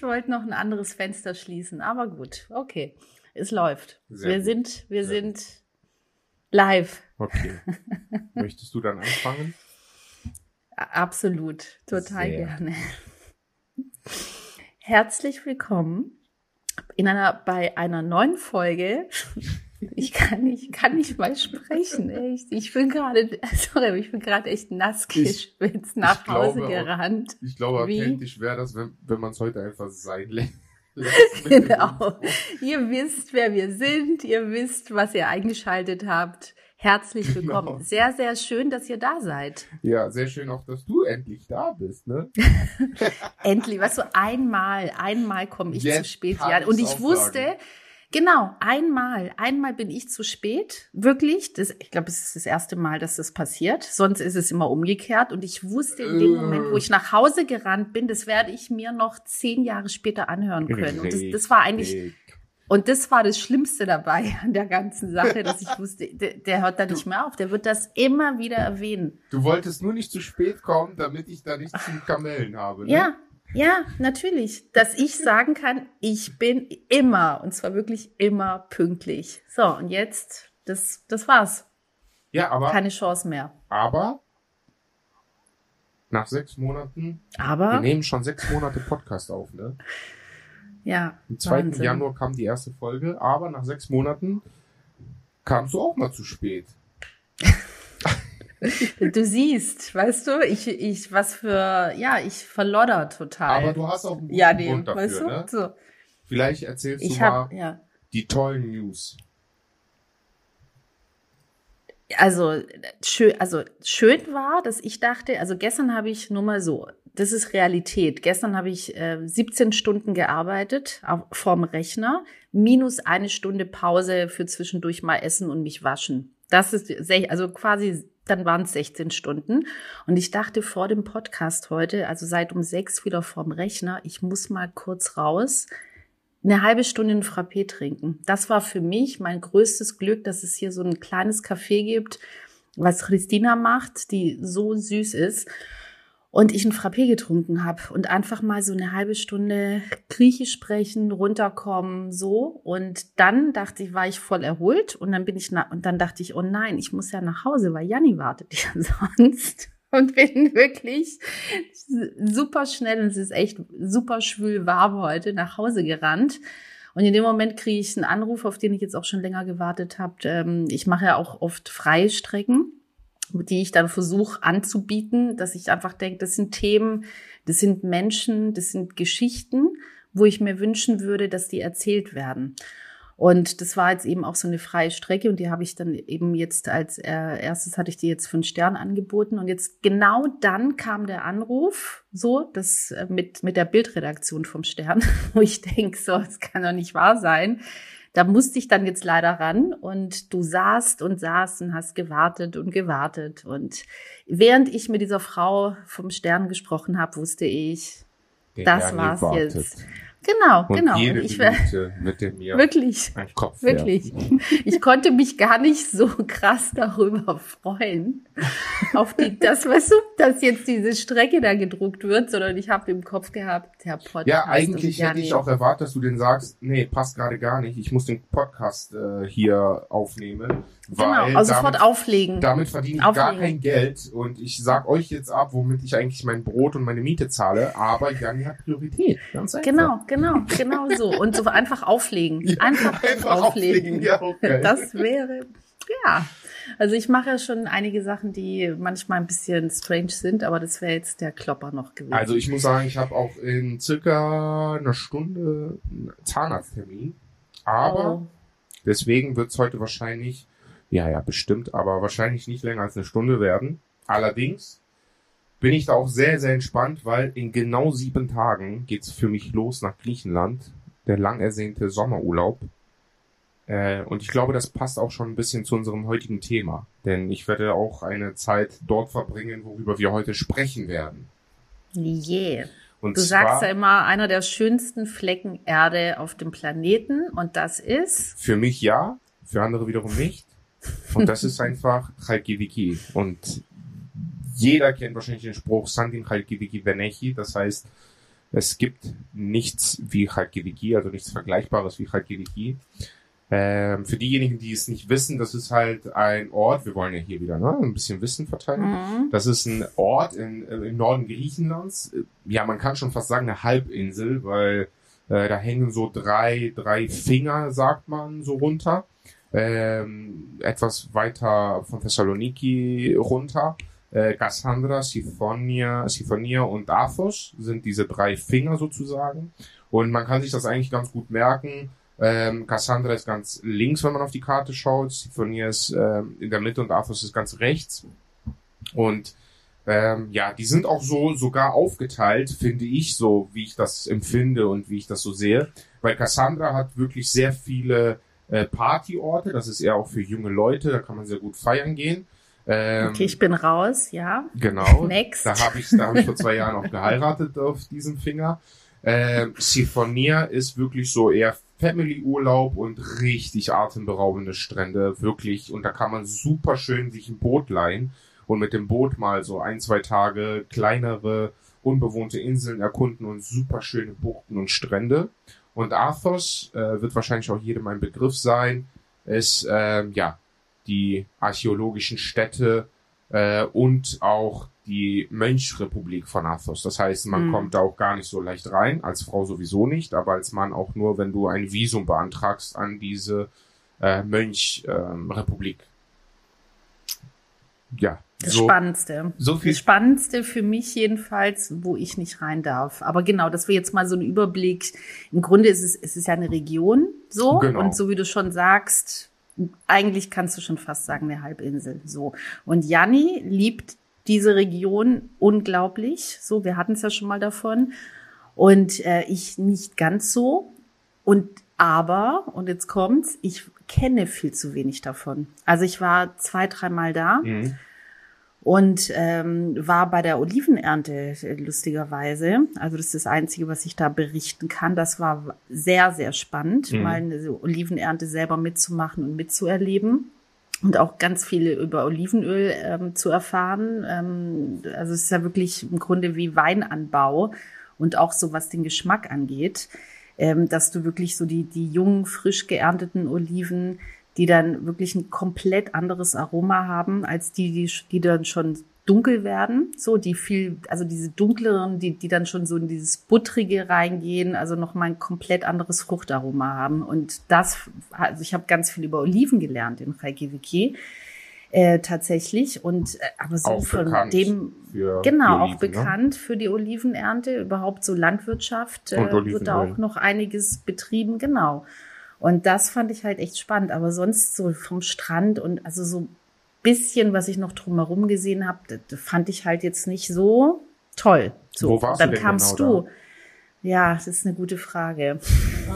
ich wollte noch ein anderes Fenster schließen, aber gut, okay. Es läuft. Sehr wir gut. sind, wir Sehr sind live. Okay. Möchtest du dann anfangen? Absolut, total Sehr. gerne. Herzlich willkommen in einer, bei einer neuen Folge. Ich kann nicht, kann nicht mal sprechen, echt. Ich bin gerade, sorry, ich bin gerade echt nass Ich- geschwitzt nach ich glaube Hause auch- gerannt. Ich glaube, Wie? authentisch wäre das, wenn, wenn man es heute einfach sein lässt. Genau. Ihr wisst, wer wir sind. Ihr wisst, was ihr eingeschaltet habt. Herzlich willkommen. Genau. Sehr, sehr schön, dass ihr da seid. Ja, sehr schön auch, dass du endlich da bist, ne? Endlich, weißt du, einmal, einmal komme ich Jetzt zu spät. Ja, und ich wusste, sagen. Genau, einmal, einmal bin ich zu spät. Wirklich. Das, ich glaube, es ist das erste Mal, dass das passiert. Sonst ist es immer umgekehrt. Und ich wusste in dem. Moment, wo ich nach Hause gerannt bin, das werde ich mir noch zehn Jahre später anhören können. Und das, das war eigentlich, und das war das Schlimmste dabei an der ganzen Sache, dass ich wusste, der, der hört da nicht mehr auf. Der wird das immer wieder erwähnen. Du wolltest nur nicht zu spät kommen, damit ich da nichts zum Kamellen habe, ne? Ja, ja, natürlich. Dass ich sagen kann, ich bin immer, und zwar wirklich immer pünktlich. So, und jetzt, das, das war's. Ja, aber, Keine Chance mehr. aber nach sechs Monaten, wir Aber, nehmen schon sechs Monate Podcast auf, ne? ja. Am 2. Wahnsinn. Januar kam die erste Folge, aber nach sechs Monaten kamst du auch mal zu spät. Du siehst, weißt du, ich, ich, was für, ja, ich verlodder total. Aber du hast auch einen guten ja, nee, Grund dafür, weißt du? ne? So. Vielleicht erzählst Ich du mal hab, ja. die tollen News. Also schön, also schön war, dass ich dachte, also gestern habe ich nur mal so, das ist Realität. Gestern habe ich äh, 17 Stunden gearbeitet auf, vorm Rechner, minus eine Stunde Pause für zwischendurch mal essen und mich waschen. Das ist also quasi, dann waren es 16 Stunden. Und ich dachte vor dem Podcast heute, also seit um sechs wieder vorm Rechner, ich muss mal kurz raus, eine halbe Stunde einen Frappé trinken. Das war für mich mein größtes Glück, dass es hier so ein kleines Café gibt, was Christina macht, die so süß ist. Und ich einen Frappé getrunken habe und einfach mal so eine halbe Stunde Griechisch sprechen, runterkommen, so. Und dann dachte ich, war ich voll erholt und dann bin ich na und dann dachte ich, oh nein, ich muss ja nach Hause, weil Janni wartet ja sonst. Und bin wirklich super schnell und es ist echt super schwül warm heute nach Hause gerannt. Und in dem Moment kriege ich einen Anruf, auf den ich jetzt auch schon länger gewartet habe. Ähm, ich mache ja auch oft Freistrecken, die ich dann versuche anzubieten, dass ich einfach denke, das sind Themen, das sind Menschen, das sind Geschichten, wo ich mir wünschen würde, dass die erzählt werden. Und das war jetzt eben auch so eine freie Strecke und die habe ich dann eben jetzt als äh, erstes hatte ich die jetzt einen Stern angeboten und jetzt genau dann kam der Anruf, so das äh, mit mit der Bildredaktion vom Stern, wo ich denke, so das kann doch nicht wahr sein. Da musste ich dann jetzt leider ran und du saßt und saßt und hast gewartet und gewartet und während ich mit dieser Frau vom Stern gesprochen habe, wusste ich, das war's wartet. jetzt. Genau, Und genau. jede ich Minute mit dem mir wirklich Kopf Wirklich. werfen. Ich konnte mich gar nicht so krass darüber freuen. Auf die, das, weißt du, dass jetzt diese Strecke da gedruckt wird, sondern ich habe im Kopf gehabt, der Podcast. Ja, eigentlich ja, hätte ich auch erwartet, dass du den sagst, nee, passt gerade gar nicht. Ich muss den Podcast äh, hier aufnehmen. Genau, Weil also sofort damit, auflegen. damit verdiene ich gar Auflegen. kein Geld. Und ich sag euch jetzt ab, womit ich eigentlich mein Brot und meine Miete zahle. Aber Janni hat Priorität. Ganz einfach. Genau, genau, genau so. Und so einfach auflegen. Ja, Einfach, einfach auflegen. auflegen, ja, okay. Das wäre, ja. Also ich mache ja schon einige Sachen, die manchmal ein bisschen strange sind, aber das wäre jetzt der Klopper noch gewesen. Also ich muss sagen, ich habe auch in circa einer Stunde einen Zahnarzttermin. Aber Oh. deswegen wird es heute wahrscheinlich, ja, ja, bestimmt, aber wahrscheinlich nicht länger als eine Stunde werden. Allerdings bin ich da auch sehr, sehr entspannt, weil in genau sieben Tagen geht's für mich los nach Griechenland. Der lang ersehnte Sommerurlaub. Äh, und ich glaube, das passt auch schon ein bisschen zu unserem heutigen Thema. Denn ich werde auch eine Zeit dort verbringen, worüber wir heute sprechen werden. Yeah. Und Du zwar sagst ja immer, einer der schönsten Flecken Erde auf dem Planeten und das ist, für mich ja, für andere wiederum nicht. Und das ist einfach Chalkidiki. Und jeder kennt wahrscheinlich den Spruch Sandin Chalkidiki Venechi. Das heißt, Es gibt nichts wie Chalkidiki, also nichts Vergleichbares wie Chalkidiki. Ähm, für diejenigen, die es nicht wissen, das ist halt ein Ort, wir wollen ja hier wieder ne, ein bisschen Wissen verteilen. Mhm. Das ist ein Ort in, äh, im Norden Griechenlands. Ja, man kann schon fast sagen eine Halbinsel, weil äh, da hängen so drei, drei Finger, sagt man, so runter. Ähm, etwas weiter von Thessaloniki runter. Äh, Cassandra, Siphonia, Siphonia und Athos sind diese drei Finger sozusagen. Und man kann sich das eigentlich ganz gut merken. Ähm, Cassandra ist ganz links, wenn man auf die Karte schaut. Siphonia ist ähm, in der Mitte und Athos ist ganz rechts. Und ähm, ja, die sind auch so sogar aufgeteilt, finde ich, so wie ich das empfinde und wie ich das so sehe. Weil Cassandra hat wirklich sehr viele äh, Partyorte. Das ist eher auch für junge Leute. Da kann man sehr gut feiern gehen. Ähm, Okay, ich bin raus, ja. Genau. Next. Da habe ich, da hab ich vor zwei Jahren auch geheiratet auf diesem Finger. Ähm, Siphonia ist wirklich so eher Family-Urlaub und richtig atemberaubende Strände, wirklich. Und da kann man super schön sich ein Boot leihen und mit dem Boot mal so ein, zwei Tage kleinere, unbewohnte Inseln erkunden und super schöne Buchten und Strände. Und Athos äh, wird wahrscheinlich auch jedem ein Begriff sein, ist ähm, ja die archäologischen Städte äh, und auch die Mönchrepublik von Athos. Das heißt, man Mhm. kommt da auch gar nicht so leicht rein, als Frau sowieso nicht, aber als Mann auch nur, wenn du ein Visum beantragst an diese äh, Mönchrepublik. ja, Das so, Spannendste. so viel Das Spannendste für mich jedenfalls, wo ich nicht rein darf. Aber genau, dass wir jetzt mal so einen Überblick. Im Grunde ist es, es ist ja eine Region so. Genau. Und so wie du schon sagst, eigentlich kannst du schon fast sagen, eine Halbinsel. So. Und Janni liebt diese Region unglaublich. So, wir hatten es ja schon mal davon. Und äh, ich nicht ganz so. Und aber, und jetzt kommt's, ich kenne viel zu wenig davon. Also ich war zwei, dreimal da Mhm. Und ähm, war bei der Olivenernte äh, lustigerweise. Also das ist das Einzige, was ich da berichten kann. Das war sehr, sehr spannend, Mhm. mal eine Olivenernte selber mitzumachen und mitzuerleben. Und auch ganz viel über Olivenöl ähm, zu erfahren. Ähm, also es ist ja wirklich im Grunde wie Weinanbau und auch so was den Geschmack angeht, ähm, dass du wirklich so die, die jungen, frisch geernteten Oliven, die dann wirklich ein komplett anderes Aroma haben als die, die, die dann schon dunkel werden, so die viel, also diese dunkleren, die, die dann schon so in dieses buttrige reingehen, also nochmal ein komplett anderes Fruchtaroma haben. Und das, also ich habe ganz viel über Oliven gelernt in Reykjavik, äh, tatsächlich. Und äh, aber so Auch von dem Genau, die auch Oliven, ne? bekannt für die Olivenernte, überhaupt so Landwirtschaft äh, wird da auch noch einiges betrieben, genau. Und das fand ich halt echt spannend, aber sonst so vom Strand und also so bisschen, was ich noch drumherum gesehen habe, fand ich halt jetzt nicht so toll. So, Wo warst dann du denn kamst genau du. Ja, das ist eine gute Frage.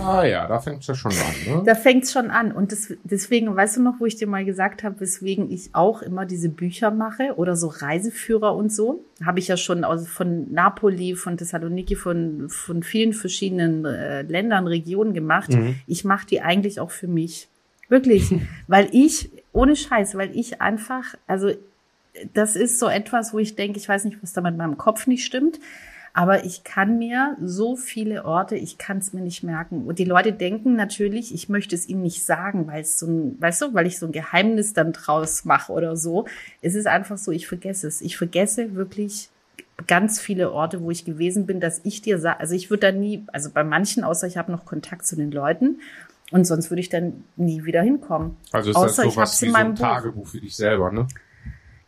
Ah ja, da fängt es ja schon an. Ne? Da fängt's schon an. Und das, deswegen, weißt du noch, wo ich dir mal gesagt habe, weswegen ich auch immer diese Bücher mache oder so Reiseführer und so. Habe ich ja schon aus, von Napoli, von Thessaloniki, von, von vielen verschiedenen äh, Ländern, Regionen gemacht. Mhm. Ich mache die eigentlich auch für mich. Wirklich. weil ich, ohne Scheiß, weil ich einfach, also das ist so etwas, wo ich denke, ich weiß nicht, was da mit meinem Kopf nicht stimmt. Aber ich kann mir so viele Orte, ich kann es mir nicht merken. Und die Leute denken natürlich, ich möchte es ihnen nicht sagen, weil es so ein, weißt du, weil ich so ein Geheimnis dann draus mache oder so. Es ist einfach so, ich vergesse es. Ich vergesse wirklich ganz viele Orte, wo ich gewesen bin, dass ich dir sage, also ich würde da nie, also bei manchen, außer ich habe noch Kontakt zu den Leuten und sonst würde ich dann nie wieder hinkommen. Also ist Außer das ich sowas hab's wie in so ein Buch. Tagebuch für dich selber, ne?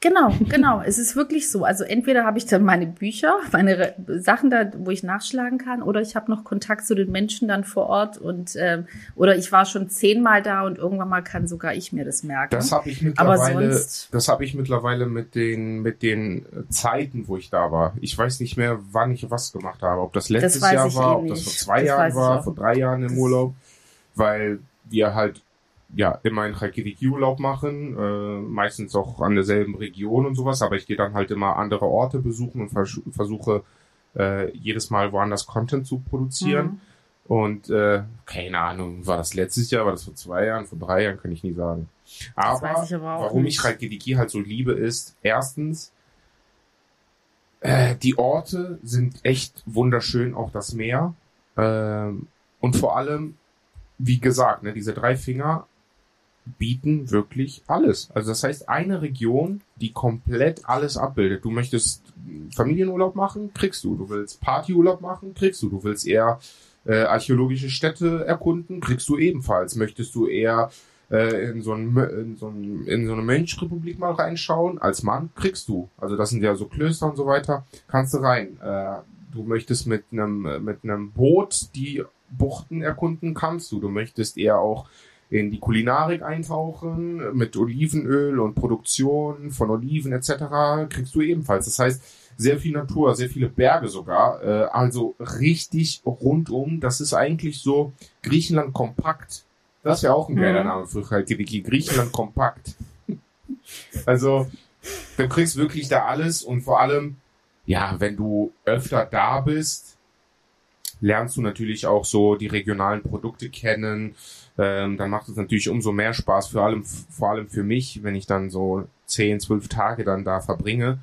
Genau, genau. es ist wirklich so. Also entweder habe ich dann meine Bücher, meine Re- Sachen da, wo ich nachschlagen kann, oder ich habe noch Kontakt zu den Menschen dann vor Ort und ähm, oder ich war schon zehnmal da und irgendwann mal kann sogar ich mir das merken. Das habe ich mittlerweile, sonst- das habe ich mittlerweile mit den mit den äh, Zeiten, wo ich da war. Ich weiß nicht mehr, wann ich was gemacht habe. Ob das letztes weiß Jahr war, eh ob das vor zwei Das Jahren war, vor drei Jahren im Das- Urlaub, weil wir halt ja immer einen Reykjavik-Urlaub machen, äh, meistens auch an derselben Region und sowas. Aber ich gehe dann halt immer andere Orte besuchen und vers versuche äh, jedes Mal woanders Content zu produzieren. Mhm. Und äh, keine Ahnung, war das letztes Jahr, war das vor zwei Jahren, vor drei Jahren, kann ich nie sagen. Aber, ich aber warum nicht. ich Reikidiki halt so liebe, ist erstens, Äh, die Orte sind echt wunderschön, auch das Meer. Ähm, und vor allem, wie gesagt, ne, diese drei Finger bieten wirklich alles. Also das heißt, eine Region, die komplett alles abbildet. Du möchtest Familienurlaub machen, kriegst du. Du willst Partyurlaub machen, kriegst du. Du willst eher äh, archäologische Städte erkunden, kriegst du ebenfalls. Möchtest du eher äh, in, so ein, in, so ein, in so eine Mönchrepublik mal reinschauen, als Mann, kriegst du. Also das sind ja so Klöster und so weiter, kannst du rein. Äh, du möchtest mit einem mit einem Boot die Buchten erkunden, kannst du. Du möchtest eher auch in die Kulinarik eintauchen, mit Olivenöl und Produktion von Oliven etc. kriegst du ebenfalls. Das heißt, sehr viel Natur, sehr viele Berge sogar, äh, also richtig rundum. Das ist eigentlich so Griechenland kompakt. Das ist ja auch ein geiler mhm. Name für Chalkidiki. Griechenland kompakt. also, du kriegst wirklich da alles und vor allem, ja, wenn du öfter da bist, lernst du natürlich auch so die regionalen Produkte kennen. Ähm, dann macht es natürlich umso mehr Spaß, vor allem, vor allem für mich, wenn ich dann so zehn, zwölf Tage dann da verbringe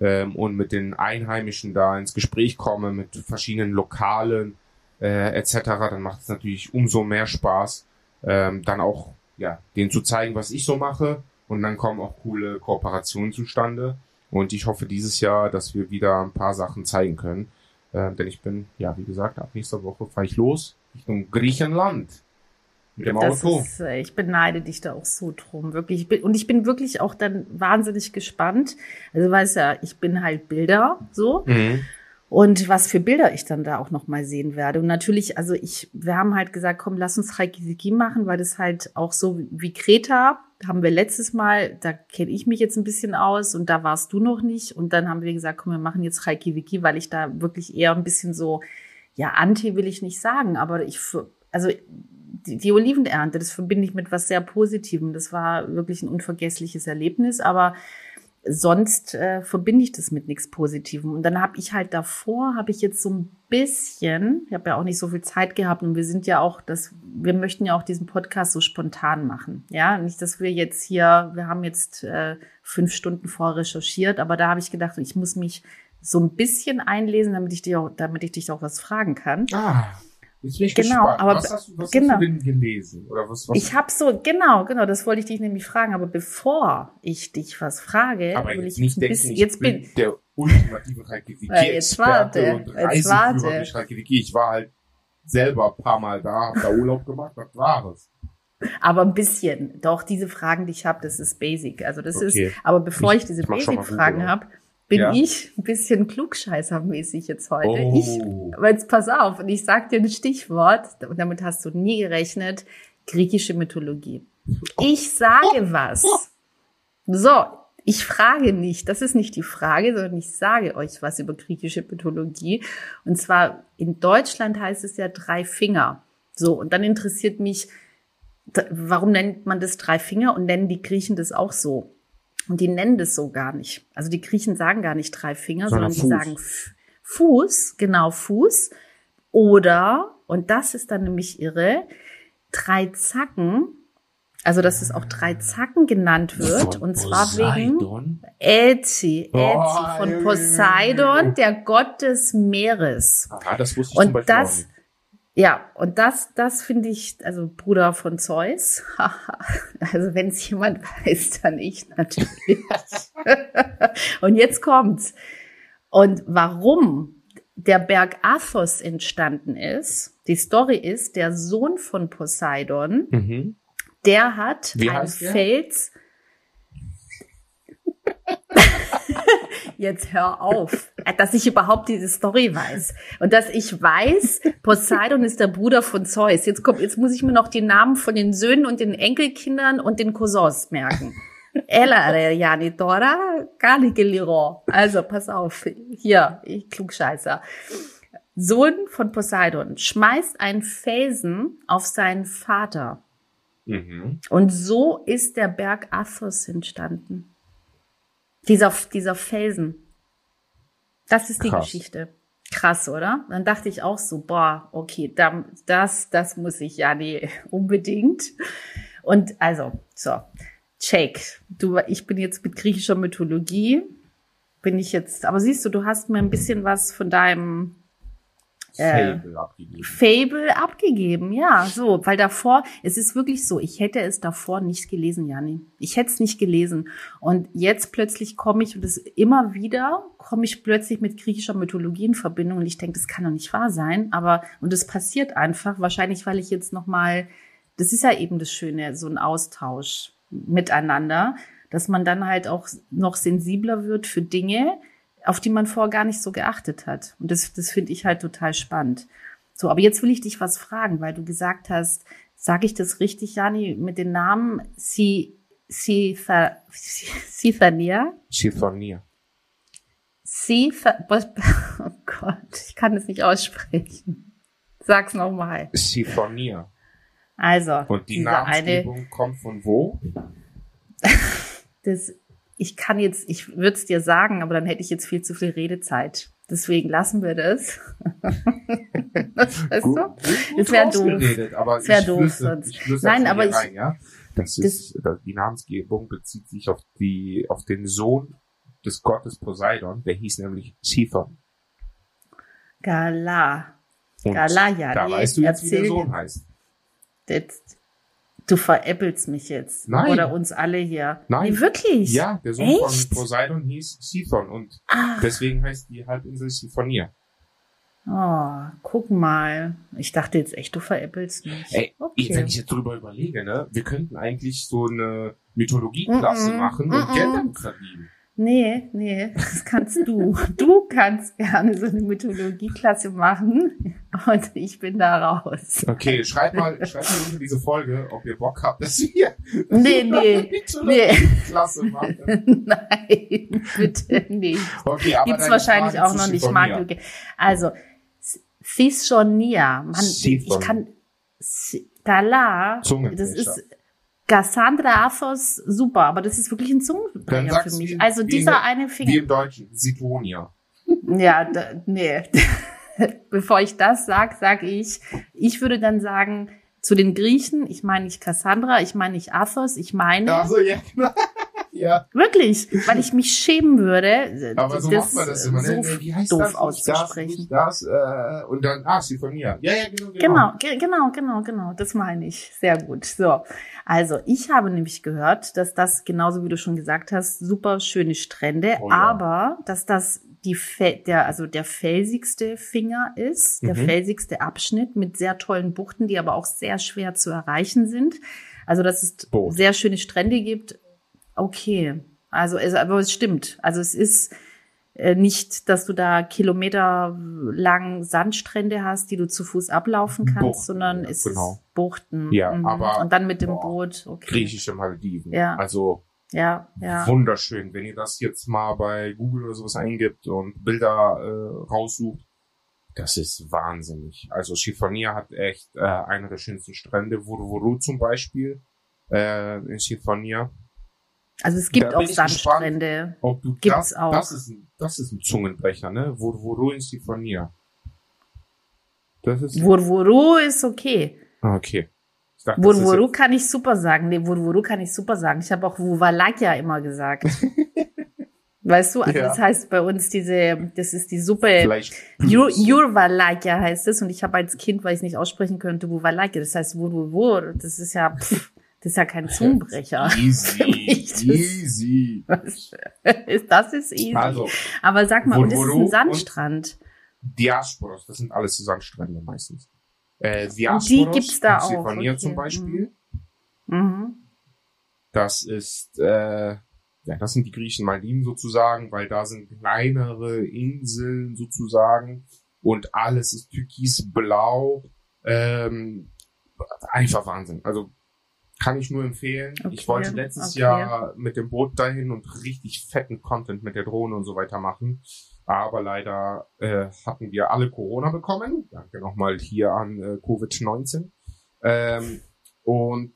ähm, und mit den Einheimischen da ins Gespräch komme, mit verschiedenen Lokalen äh, etc., dann macht es natürlich umso mehr Spaß, ähm, dann auch ja denen zu zeigen, was ich so mache und dann kommen auch coole Kooperationen zustande und ich hoffe dieses Jahr, dass wir wieder ein paar Sachen zeigen können, äh, denn ich bin ja wie gesagt ab nächster Woche fahre ich los Richtung Griechenland. Mit dem das Auto. Ist, äh, ich beneide dich da auch so drum, wirklich. Ich bin, und ich bin wirklich auch dann wahnsinnig gespannt. Also weißt ja, ich bin halt Bilder, so. Mhm. Und was für Bilder ich dann da auch noch mal sehen werde. Und natürlich, also ich, wir haben halt gesagt, komm, lass uns Reikisiki machen, weil das halt auch so wie Kreta, haben wir letztes Mal, da kenne ich mich jetzt ein bisschen aus und da warst du noch nicht. Und dann haben wir gesagt, komm, wir machen jetzt Reikisiki, weil ich da wirklich eher ein bisschen so, ja, anti will ich nicht sagen, aber ich, also die, die Olivenernte, das verbinde ich mit was sehr Positivem. Das war wirklich ein unvergessliches Erlebnis, aber sonst äh, verbinde ich das mit nichts Positivem. Und dann habe ich halt davor, habe ich jetzt so ein bisschen, ich habe ja auch nicht so viel Zeit gehabt und wir sind ja auch, das, wir möchten ja auch diesen Podcast so spontan machen. Ja, nicht, dass wir jetzt hier, wir haben jetzt äh, fünf Stunden vor recherchiert, aber da habe ich gedacht, ich muss mich so ein bisschen einlesen, damit ich dir auch, damit ich dich auch was fragen kann. Ah. Jetzt bin ich genau, gespannt. aber was, hast, was genau. hast du denn gelesen? Oder was, was ich habe so, genau, genau, das wollte ich dich nämlich fragen. Aber bevor ich dich was frage, aber will ich nicht denken, bisschen, ich jetzt bin, bin der ultimative ja, jetzt warte, jetzt warte. Ich war halt selber ein paar Mal da, hab da Urlaub gemacht, das war es. Aber ein bisschen. Doch, diese Fragen, die ich habe, das ist basic. Also das okay. ist, aber bevor ich, ich diese Basic-Fragen habe, bin ja. ich ein bisschen klugscheißermäßig jetzt heute. Oh. Ich, aber jetzt pass auf, und ich sag dir ein Stichwort, und damit hast du nie gerechnet, griechische Mythologie. Ich sage was. So, ich frage nicht, das ist nicht die Frage, sondern ich sage euch was über griechische Mythologie. Und zwar in Deutschland heißt es ja drei Finger. So, und dann interessiert mich, warum nennt man das drei Finger und nennen die Griechen das auch so? Und die nennen das so gar nicht. Also die Griechen sagen gar nicht drei Finger, sondern, sondern die sagen Fuß, genau Fuß. Oder, und das ist dann nämlich irre, drei Zacken. Also, dass es auch drei Zacken genannt wird. Von und zwar Poseidon? wegen Ätzi, Ätzi von Poseidon, der Gott des Meeres. Ah, das wusste ich und zum Beispiel das, auch nicht. Ja, und das, das finde ich, also Bruder von Zeus. also wenn es jemand weiß, dann ich natürlich. und jetzt kommt's. Und warum der Berg Athos entstanden ist, die Story ist, der Sohn von Poseidon, mhm. der hat Wie einen Fels. Jetzt hör auf, dass ich überhaupt diese Story weiß. Und dass ich weiß, Poseidon ist der Bruder von Zeus. Jetzt kommt, jetzt muss ich mir noch die Namen von den Söhnen und den Enkelkindern und den Cousins merken. Ella Janitora Caligiliro. Also, pass auf. Hier, ich klugscheißer. Sohn von Poseidon schmeißt einen Felsen auf seinen Vater. Mhm. Und so ist der Berg Athos entstanden. Dieser, dieser Felsen. Das ist die Krass. Geschichte. Krass, oder? Dann dachte ich auch so, boah, okay, das, das muss ich ja nee, unbedingt. Und also, so, check. Du, ich bin jetzt mit griechischer Mythologie bin ich jetzt. Aber siehst du, du hast mir ein bisschen was von deinem äh, Fable abgegeben. Fable abgegeben, ja, so, weil davor, es ist wirklich so, ich hätte es davor nicht gelesen, Jani. Ich hätte es nicht gelesen. Und jetzt plötzlich komme ich, und das immer wieder, komme ich plötzlich mit griechischer Mythologie in Verbindung und ich denke, das kann doch nicht wahr sein, aber, und es passiert einfach, wahrscheinlich, weil ich jetzt nochmal, das ist ja eben das Schöne, so ein Austausch miteinander, dass man dann halt auch noch sensibler wird für Dinge, auf die man vorher gar nicht so geachtet hat. Und das, das finde ich halt total spannend. So, aber jetzt will ich dich was fragen, weil du gesagt hast, sage ich das richtig, Jani, mit den Namen Si, si, Sithania? Chiffonia. Si, oh Gott, ich kann es nicht aussprechen. Sag's nochmal. Chiffonia. Also, Und die diese Namensgebung eine, kommt von wo? das, ich kann jetzt, ich würde es dir sagen, aber dann hätte ich jetzt viel zu viel Redezeit. Deswegen lassen wir das. weißt Gut, du? gut, gut Das wär doof. ausgeredet, Aber Das wär ich doof sonst. Nein, aber ich- rein, ja? Das ist, das, die Namensgebung bezieht sich auf die, auf den Sohn des Gottes Poseidon, der hieß nämlich Siphon. Gala. Und Gala, ja. da weißt du jetzt, wie der Sohn heißt. Jetzt, du veräppelst mich jetzt. Nein. Oder uns alle hier. Nein. Nee, wirklich? Ja, der Sohn Echt? von Poseidon hieß Siphon und Ah. deswegen heißt die Halbinsel Siphonia. Oh, guck mal. Ich dachte jetzt echt, du veräppelst mich. Ey, okay. wenn ich jetzt drüber überlege, ne, wir könnten eigentlich so eine Mythologieklasse Mm-mm, machen und mm-mm. Geld damit verdienen. Nee, nee, das kannst du. Du kannst gerne so eine Mythologieklasse machen und ich bin da raus. Okay, schreibt mal, schreibt mal unter diese Folge, ob ihr Bock habt, dass wir Nee, nee, nee. Klasse machen. Nein, bitte nicht. Okay, aber Gibt's wahrscheinlich Fragen auch noch nicht. Mag Also, Cischonia. Mann, ich kann, Gala, das ist Cassandra Athos, super, aber das ist wirklich ein Zungenbrecher für mich. wie- Also wie dieser in- eine Wie Finger. im Deutschen, Sidonia. Ja, da, nee. Bevor ich das sag, sag ich, ich würde dann sagen, zu den Griechen, ich meine nicht Cassandra, ich meine nicht Athos, ich meine Also, ja, genau. Ja. wirklich, weil ich mich schämen würde, Aber so macht man das immer, ne? so Wie heißt doof das? Auszusprechen. Das, das, äh, und dann, ah, Sidonia. Ja, ja, genau, genau. Genau, ge genau, genau, genau. Das meine ich. Sehr gut. So. Also, ich habe nämlich gehört, dass das, genauso wie du schon gesagt hast, super schöne Strände, Oh ja. aber dass das die der, also der felsigste Finger ist, der Mhm. felsigste Abschnitt mit sehr tollen Buchten, die aber auch sehr schwer zu erreichen sind. Also, dass es Boot. sehr schöne Strände gibt. Okay. Also, es, aber es stimmt. Also, es ist, äh, nicht, dass du da kilometerlang Sandstrände hast, die du zu Fuß ablaufen kannst, Buchten, sondern es genau. ist Buchten. Ja, Mhm. aber- und dann mit dem boah, Boot. Okay. Griechische Malediven. Ja. Also, Ja, ja. wunderschön. Wenn ihr das jetzt mal bei Google oder sowas eingibt und Bilder äh, raussucht, das ist wahnsinnig. Also Chiffonier hat echt äh, einer der schönsten Strände. Vurvuru zum Beispiel äh, in Chiffonier. Also es gibt auch gespannt. Sandstrände. Ob du Gibt's das, auch. das ist ein, das ist ein Zungenbrecher, ne? Vurvuru in Chiffonier. Das ist Wurwuru ist okay. Ah, okay. Dachte, ist Wurwuru kann ich super sagen. Nee, Wurwuru kann ich super sagen. Ich habe auch Wuvalakja immer gesagt. weißt du, also Ja. das heißt bei uns diese, das ist die Suppe. Jur- Jurvalakja heißt es und ich habe als Kind, weil ich es nicht aussprechen könnte, Wuvalakja. Das heißt Wurwur. Das ist ja, pff, das ist ja kein Zungenbrecher. easy, das- easy. Ist- das ist easy. Also, Aber sag mal, und das ist ein Sandstrand. Diasporos, das sind alles Sandstrände meistens. Äh, Und Diasporos, die gibt's da auch, okay. zum Beispiel. Mhm. Das ist, äh, ja, das sind die griechischen Maldiven sozusagen, weil da sind kleinere Inseln sozusagen und alles ist türkisblau. Ähm, einfach Wahnsinn. Also kann ich nur empfehlen. ich Okay, wollte letztes okay. Jahr mit dem Boot dahin und richtig fetten Content mit der Drohne und so weiter machen. Aber leider äh, hatten wir alle Corona bekommen. Danke nochmal hier an äh, Covid-19. Ähm, und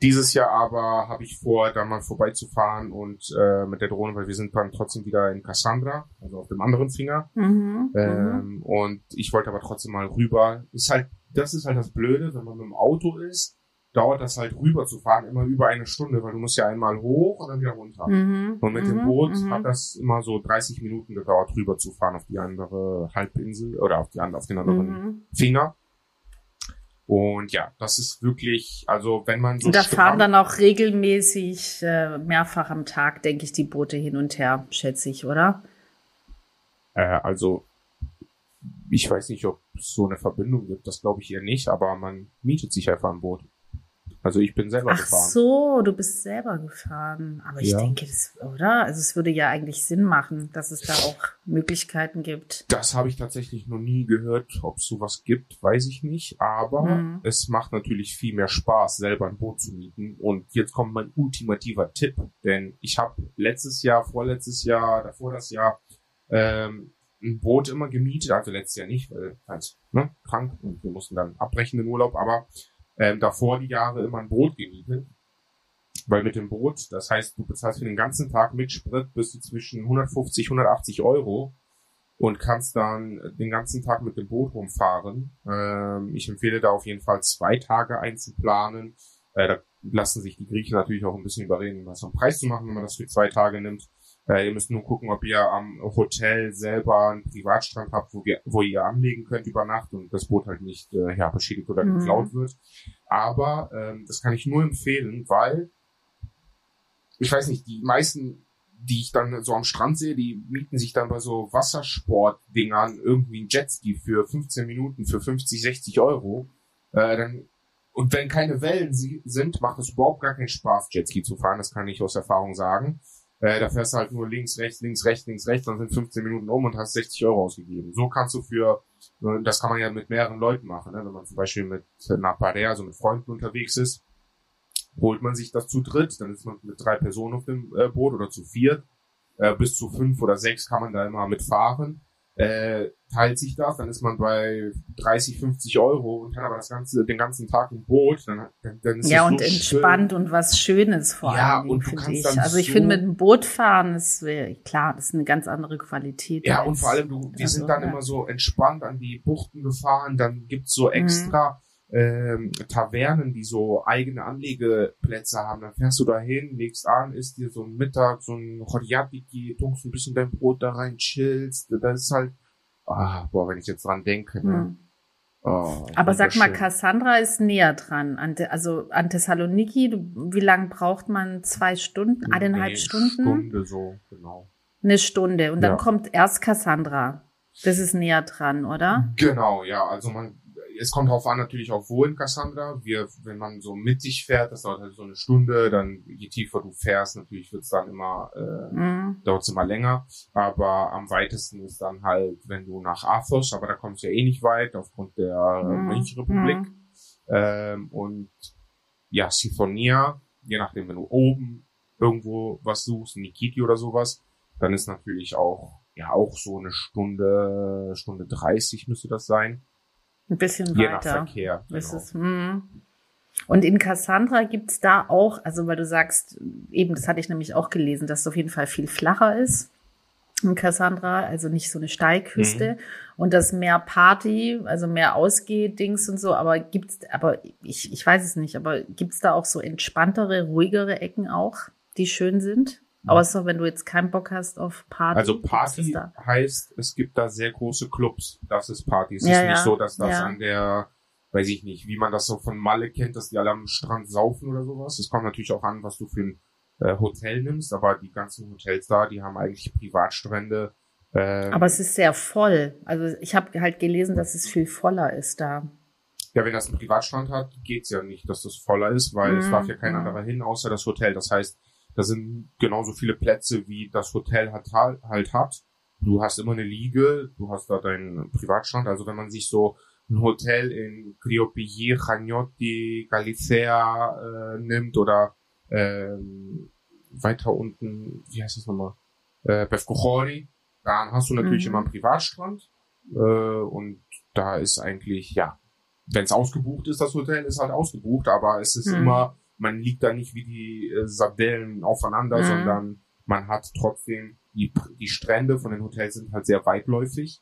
dieses Jahr aber habe ich vor, da mal vorbeizufahren und äh, mit der Drohne, weil wir sind dann trotzdem wieder in Cassandra, also auf dem anderen Finger. Mhm. mhm. Ähm, und ich wollte aber trotzdem mal rüber. Ist halt, das ist halt das Blöde, wenn man mit dem Auto ist. Dauert das halt rüber zu fahren immer über eine Stunde, weil du musst ja einmal hoch und dann wieder runter. Mhm. Und mit dem Mhm. Boot Mhm. hat das immer so 30 Minuten gedauert, rüber zu fahren auf die andere Halbinsel oder auf die andere, auf den anderen Mhm. Finger. Und ja, das ist wirklich, also wenn man so Und da Strand- fahren dann auch regelmäßig äh, mehrfach am Tag, denke ich, die Boote hin und her, schätze ich, oder? Äh, also, ich weiß nicht, ob es so eine Verbindung gibt, das glaube ich eher nicht, aber man mietet sich einfach ein Boot. Also ich bin selber Ach gefahren. so, du bist selber gefahren. Aber ich Ja. denke, das, oder? Also es würde ja eigentlich Sinn machen, dass es da auch Möglichkeiten gibt. Das habe ich tatsächlich noch nie gehört. Ob es sowas gibt, weiß ich nicht. Aber Mhm. es macht natürlich viel mehr Spaß, selber ein Boot zu mieten. Und jetzt kommt mein ultimativer Tipp. Denn ich habe letztes Jahr, vorletztes Jahr, davor das Jahr ähm, ein Boot immer gemietet. Also letztes Jahr nicht, weil halt ne, krank und wir mussten dann abbrechen den Urlaub. Aber ähm, davor die Jahre immer ein Boot gemietet. Weil mit dem Boot, das heißt, du bezahlst für den ganzen Tag mit Sprit bis zu zwischen 150, 180 Euro und kannst dann den ganzen Tag mit dem Boot rumfahren. Ähm, ich empfehle da auf jeden Fall zwei Tage einzuplanen. Äh, da lassen sich die Griechen natürlich auch ein bisschen überreden, was am Preis zu machen, wenn man das für zwei Tage nimmt. Äh, ihr müsst nur gucken, ob ihr am Hotel selber einen Privatstrand habt, wo, wir, wo ihr anlegen könnt über Nacht und das Boot halt nicht äh, ja, beschädigt oder Mhm. geklaut wird. Aber ähm, das kann ich nur empfehlen, weil ich weiß nicht, die meisten, die ich dann so am Strand sehe, die mieten sich dann bei so Wassersportdingern irgendwie ein Jetski für 15 Minuten für 50, 60 Euro. Äh, dann, und wenn keine Wellen sie- sind, macht es überhaupt gar keinen Spaß, Jetski zu fahren. Das kann ich aus Erfahrung sagen. Äh, da fährst du halt nur links, rechts, links, rechts, links, rechts, dann sind 15 Minuten um und hast 60 Euro ausgegeben. So kannst du für, äh, das kann man ja mit mehreren Leuten machen, ne? wenn man zum Beispiel mit einer Pareja, also mit Freunden unterwegs ist, holt man sich das zu dritt, dann ist man mit drei Personen auf dem äh, Boot oder zu viert. Äh, bis zu fünf oder sechs kann man da immer mitfahren. Äh, teilt sich das, dann ist man bei 30, 50 Euro und kann aber das ganze, den ganzen Tag im Boot, dann, dann, dann ist Ja, und so entspannt und was Schönes vor Ja, allem, und du kannst ich. dann Also ich so- finde, mit dem Boot fahren ist äh, klar, das ist eine ganz andere Qualität. Ja, und vor allem, du, wir also, sind dann ja. immer so entspannt an die Buchten gefahren, dann gibt's so Mhm. Ähm, Tavernen, die so eigene Anlegeplätze haben. Dann fährst du dahin, legst an, isst dir so ein Mittag, so ein Horiatiki, tunkst ein bisschen dein Brot da rein, chillst. Das ist halt, ah, boah, wenn ich jetzt dran denke, ne? Hm. Oh, Aber sag mal. Cassandra ist näher dran. An, also an Thessaloniki, du, wie lange braucht man? Zwei Stunden? Eineinhalb Nee, Stunden? Stunde so, genau. Eine Stunde. Und dann Ja. kommt erst Cassandra. Das ist näher dran, oder? Genau, ja, also man, es kommt darauf an natürlich auch wo in Cassandra. Wir, wenn man so mittig fährt, das dauert halt so eine Stunde, dann je tiefer du fährst, natürlich wird's dann immer, äh, Mhm. dauert's immer länger. Aber am weitesten ist dann halt, wenn du nach Athos, aber da kommst du ja eh nicht weit aufgrund der Mhm. Mönchrepublik. Mhm. Ähm, und ja, Siphonia, je nachdem, wenn du oben irgendwo was suchst, Nikiti oder sowas, dann ist natürlich auch, ja, auch so eine Stunde, Stunde 30 müsste das sein. Ein bisschen Je nach weiter. Verkehr. Das Genau. ist, hm. Und in Cassandra gibt's da auch, also weil du sagst, eben, das hatte ich nämlich auch gelesen, dass es auf jeden Fall viel flacher ist in Cassandra, also nicht so eine Mhm. Steilküste und das mehr Party, also mehr Ausgeh-Dings und so, aber gibt's, aber ich, ich weiß es nicht, aber gibt's da auch so entspanntere, ruhigere Ecken auch, die schön sind? Außer wenn du jetzt keinen Bock hast auf Party. Also Party heißt, es gibt da sehr große Clubs. Das ist Party. Es Ja, ist nicht ja. so, dass das Ja. an der, weiß ich nicht, wie man das so von Malle kennt, dass die alle am Strand saufen oder sowas. Es kommt natürlich auch an, was du für ein äh, Hotel nimmst, aber die ganzen Hotels da, die haben eigentlich Privatstrände. Ähm, Aber es ist sehr voll. Also ich habe halt gelesen, dass es viel voller ist da. Ja, wenn das einen Privatstrand hat, geht's ja nicht, dass das voller ist, weil es Mhm, darf ja kein mhm. anderer hin, außer das Hotel. Das heißt, da sind genauso viele Plätze, wie das Hotel hat, halt hat. Du hast immer eine Liege, du hast da deinen Privatstrand. Also wenn man sich so ein Hotel in Criopilli, Chagnotti, Galicea äh, nimmt oder ähm, weiter unten, wie heißt das nochmal? Äh, Pescochori, dann hast du natürlich Mhm. immer einen Privatstrand. Äh, und da ist eigentlich, ja, wenn es ausgebucht ist, das Hotel ist halt ausgebucht, aber es ist Mhm. immer, man liegt da nicht wie die äh, Sardellen aufeinander, Mhm. sondern man hat trotzdem, die, die Strände von den Hotels sind halt sehr weitläufig.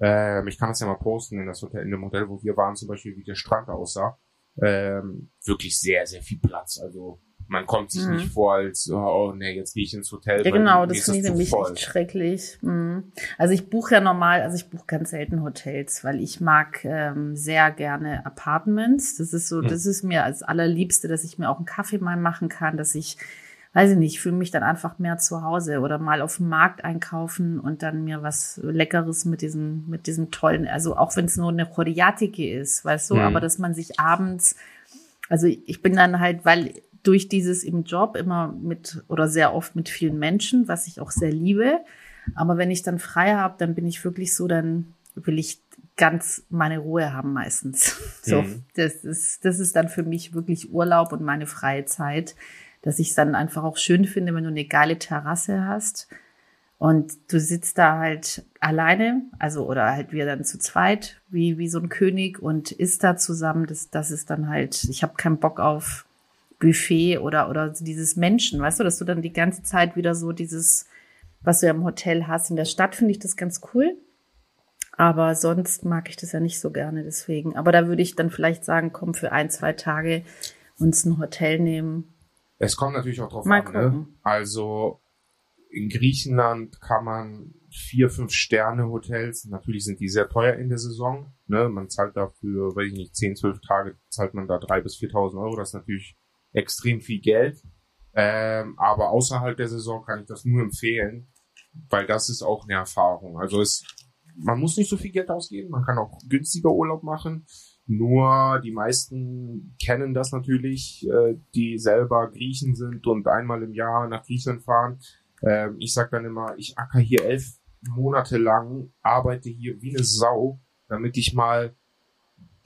Ähm, ich kann das ja mal posten in das Hotel, in dem Hotel, wo wir waren, zum Beispiel, wie der Strand aussah. ähm, wirklich sehr, sehr viel Platz. Also man kommt sich Mhm. nicht vor als, oh, oh nee, jetzt gehe ich ins Hotel. Ja, genau, das finde ich nämlich echt schrecklich. Mhm. Also ich buche ja normal, also ich buche ganz selten Hotels, weil ich mag ähm, sehr gerne Apartments. Das ist so, Mhm. das ist mir als allerliebste, dass ich mir auch einen Kaffee mal machen kann, dass ich, weiß ich nicht, fühle mich dann einfach mehr zu Hause oder mal auf dem Markt einkaufen und dann mir was Leckeres mit diesem, mit diesem tollen, also auch wenn es nur eine Choriatike ist, weißt du, Mhm. aber dass man sich abends also ich bin dann halt, weil durch dieses im Job immer mit oder sehr oft mit vielen Menschen, was ich auch sehr liebe. Aber wenn ich dann frei habe, dann bin ich wirklich so, dann will ich ganz meine Ruhe haben meistens. So, Mhm. das ist, das ist dann für mich wirklich Urlaub und meine freie Zeit, dass ich es dann einfach auch schön finde, wenn du eine geile Terrasse hast und du sitzt da halt alleine, also oder halt wir dann zu zweit, wie, wie so ein König und isst da zusammen. Das, das ist dann halt, ich habe keinen Bock auf Buffet oder, oder dieses Menschen, weißt du, dass du dann die ganze Zeit wieder so dieses, was du ja im Hotel hast. In der Stadt finde ich das ganz cool. Aber sonst mag ich das ja nicht so gerne, deswegen. Aber da würde ich dann vielleicht sagen, komm, für ein, zwei Tage uns ein Hotel nehmen. Es kommt natürlich auch drauf Mal an, ne? gucken. Also in Griechenland kann man vier, fünf Sterne Hotels, natürlich sind die sehr teuer in der Saison, ne? Man zahlt dafür, weiß ich nicht, zehn, zwölf Tage zahlt man da drei bis 4.000 Euro, das ist natürlich extrem viel Geld. Ähm, aber außerhalb der Saison kann ich das nur empfehlen, weil das ist auch eine Erfahrung. Also es, man muss nicht so viel Geld ausgeben, man kann auch günstiger Urlaub machen. Nur die meisten kennen das natürlich, äh, die selber Griechen sind und einmal im Jahr nach Griechenland fahren. Ähm, ich sag dann immer, ich acker hier elf Monate lang, arbeite hier wie eine Sau, damit ich mal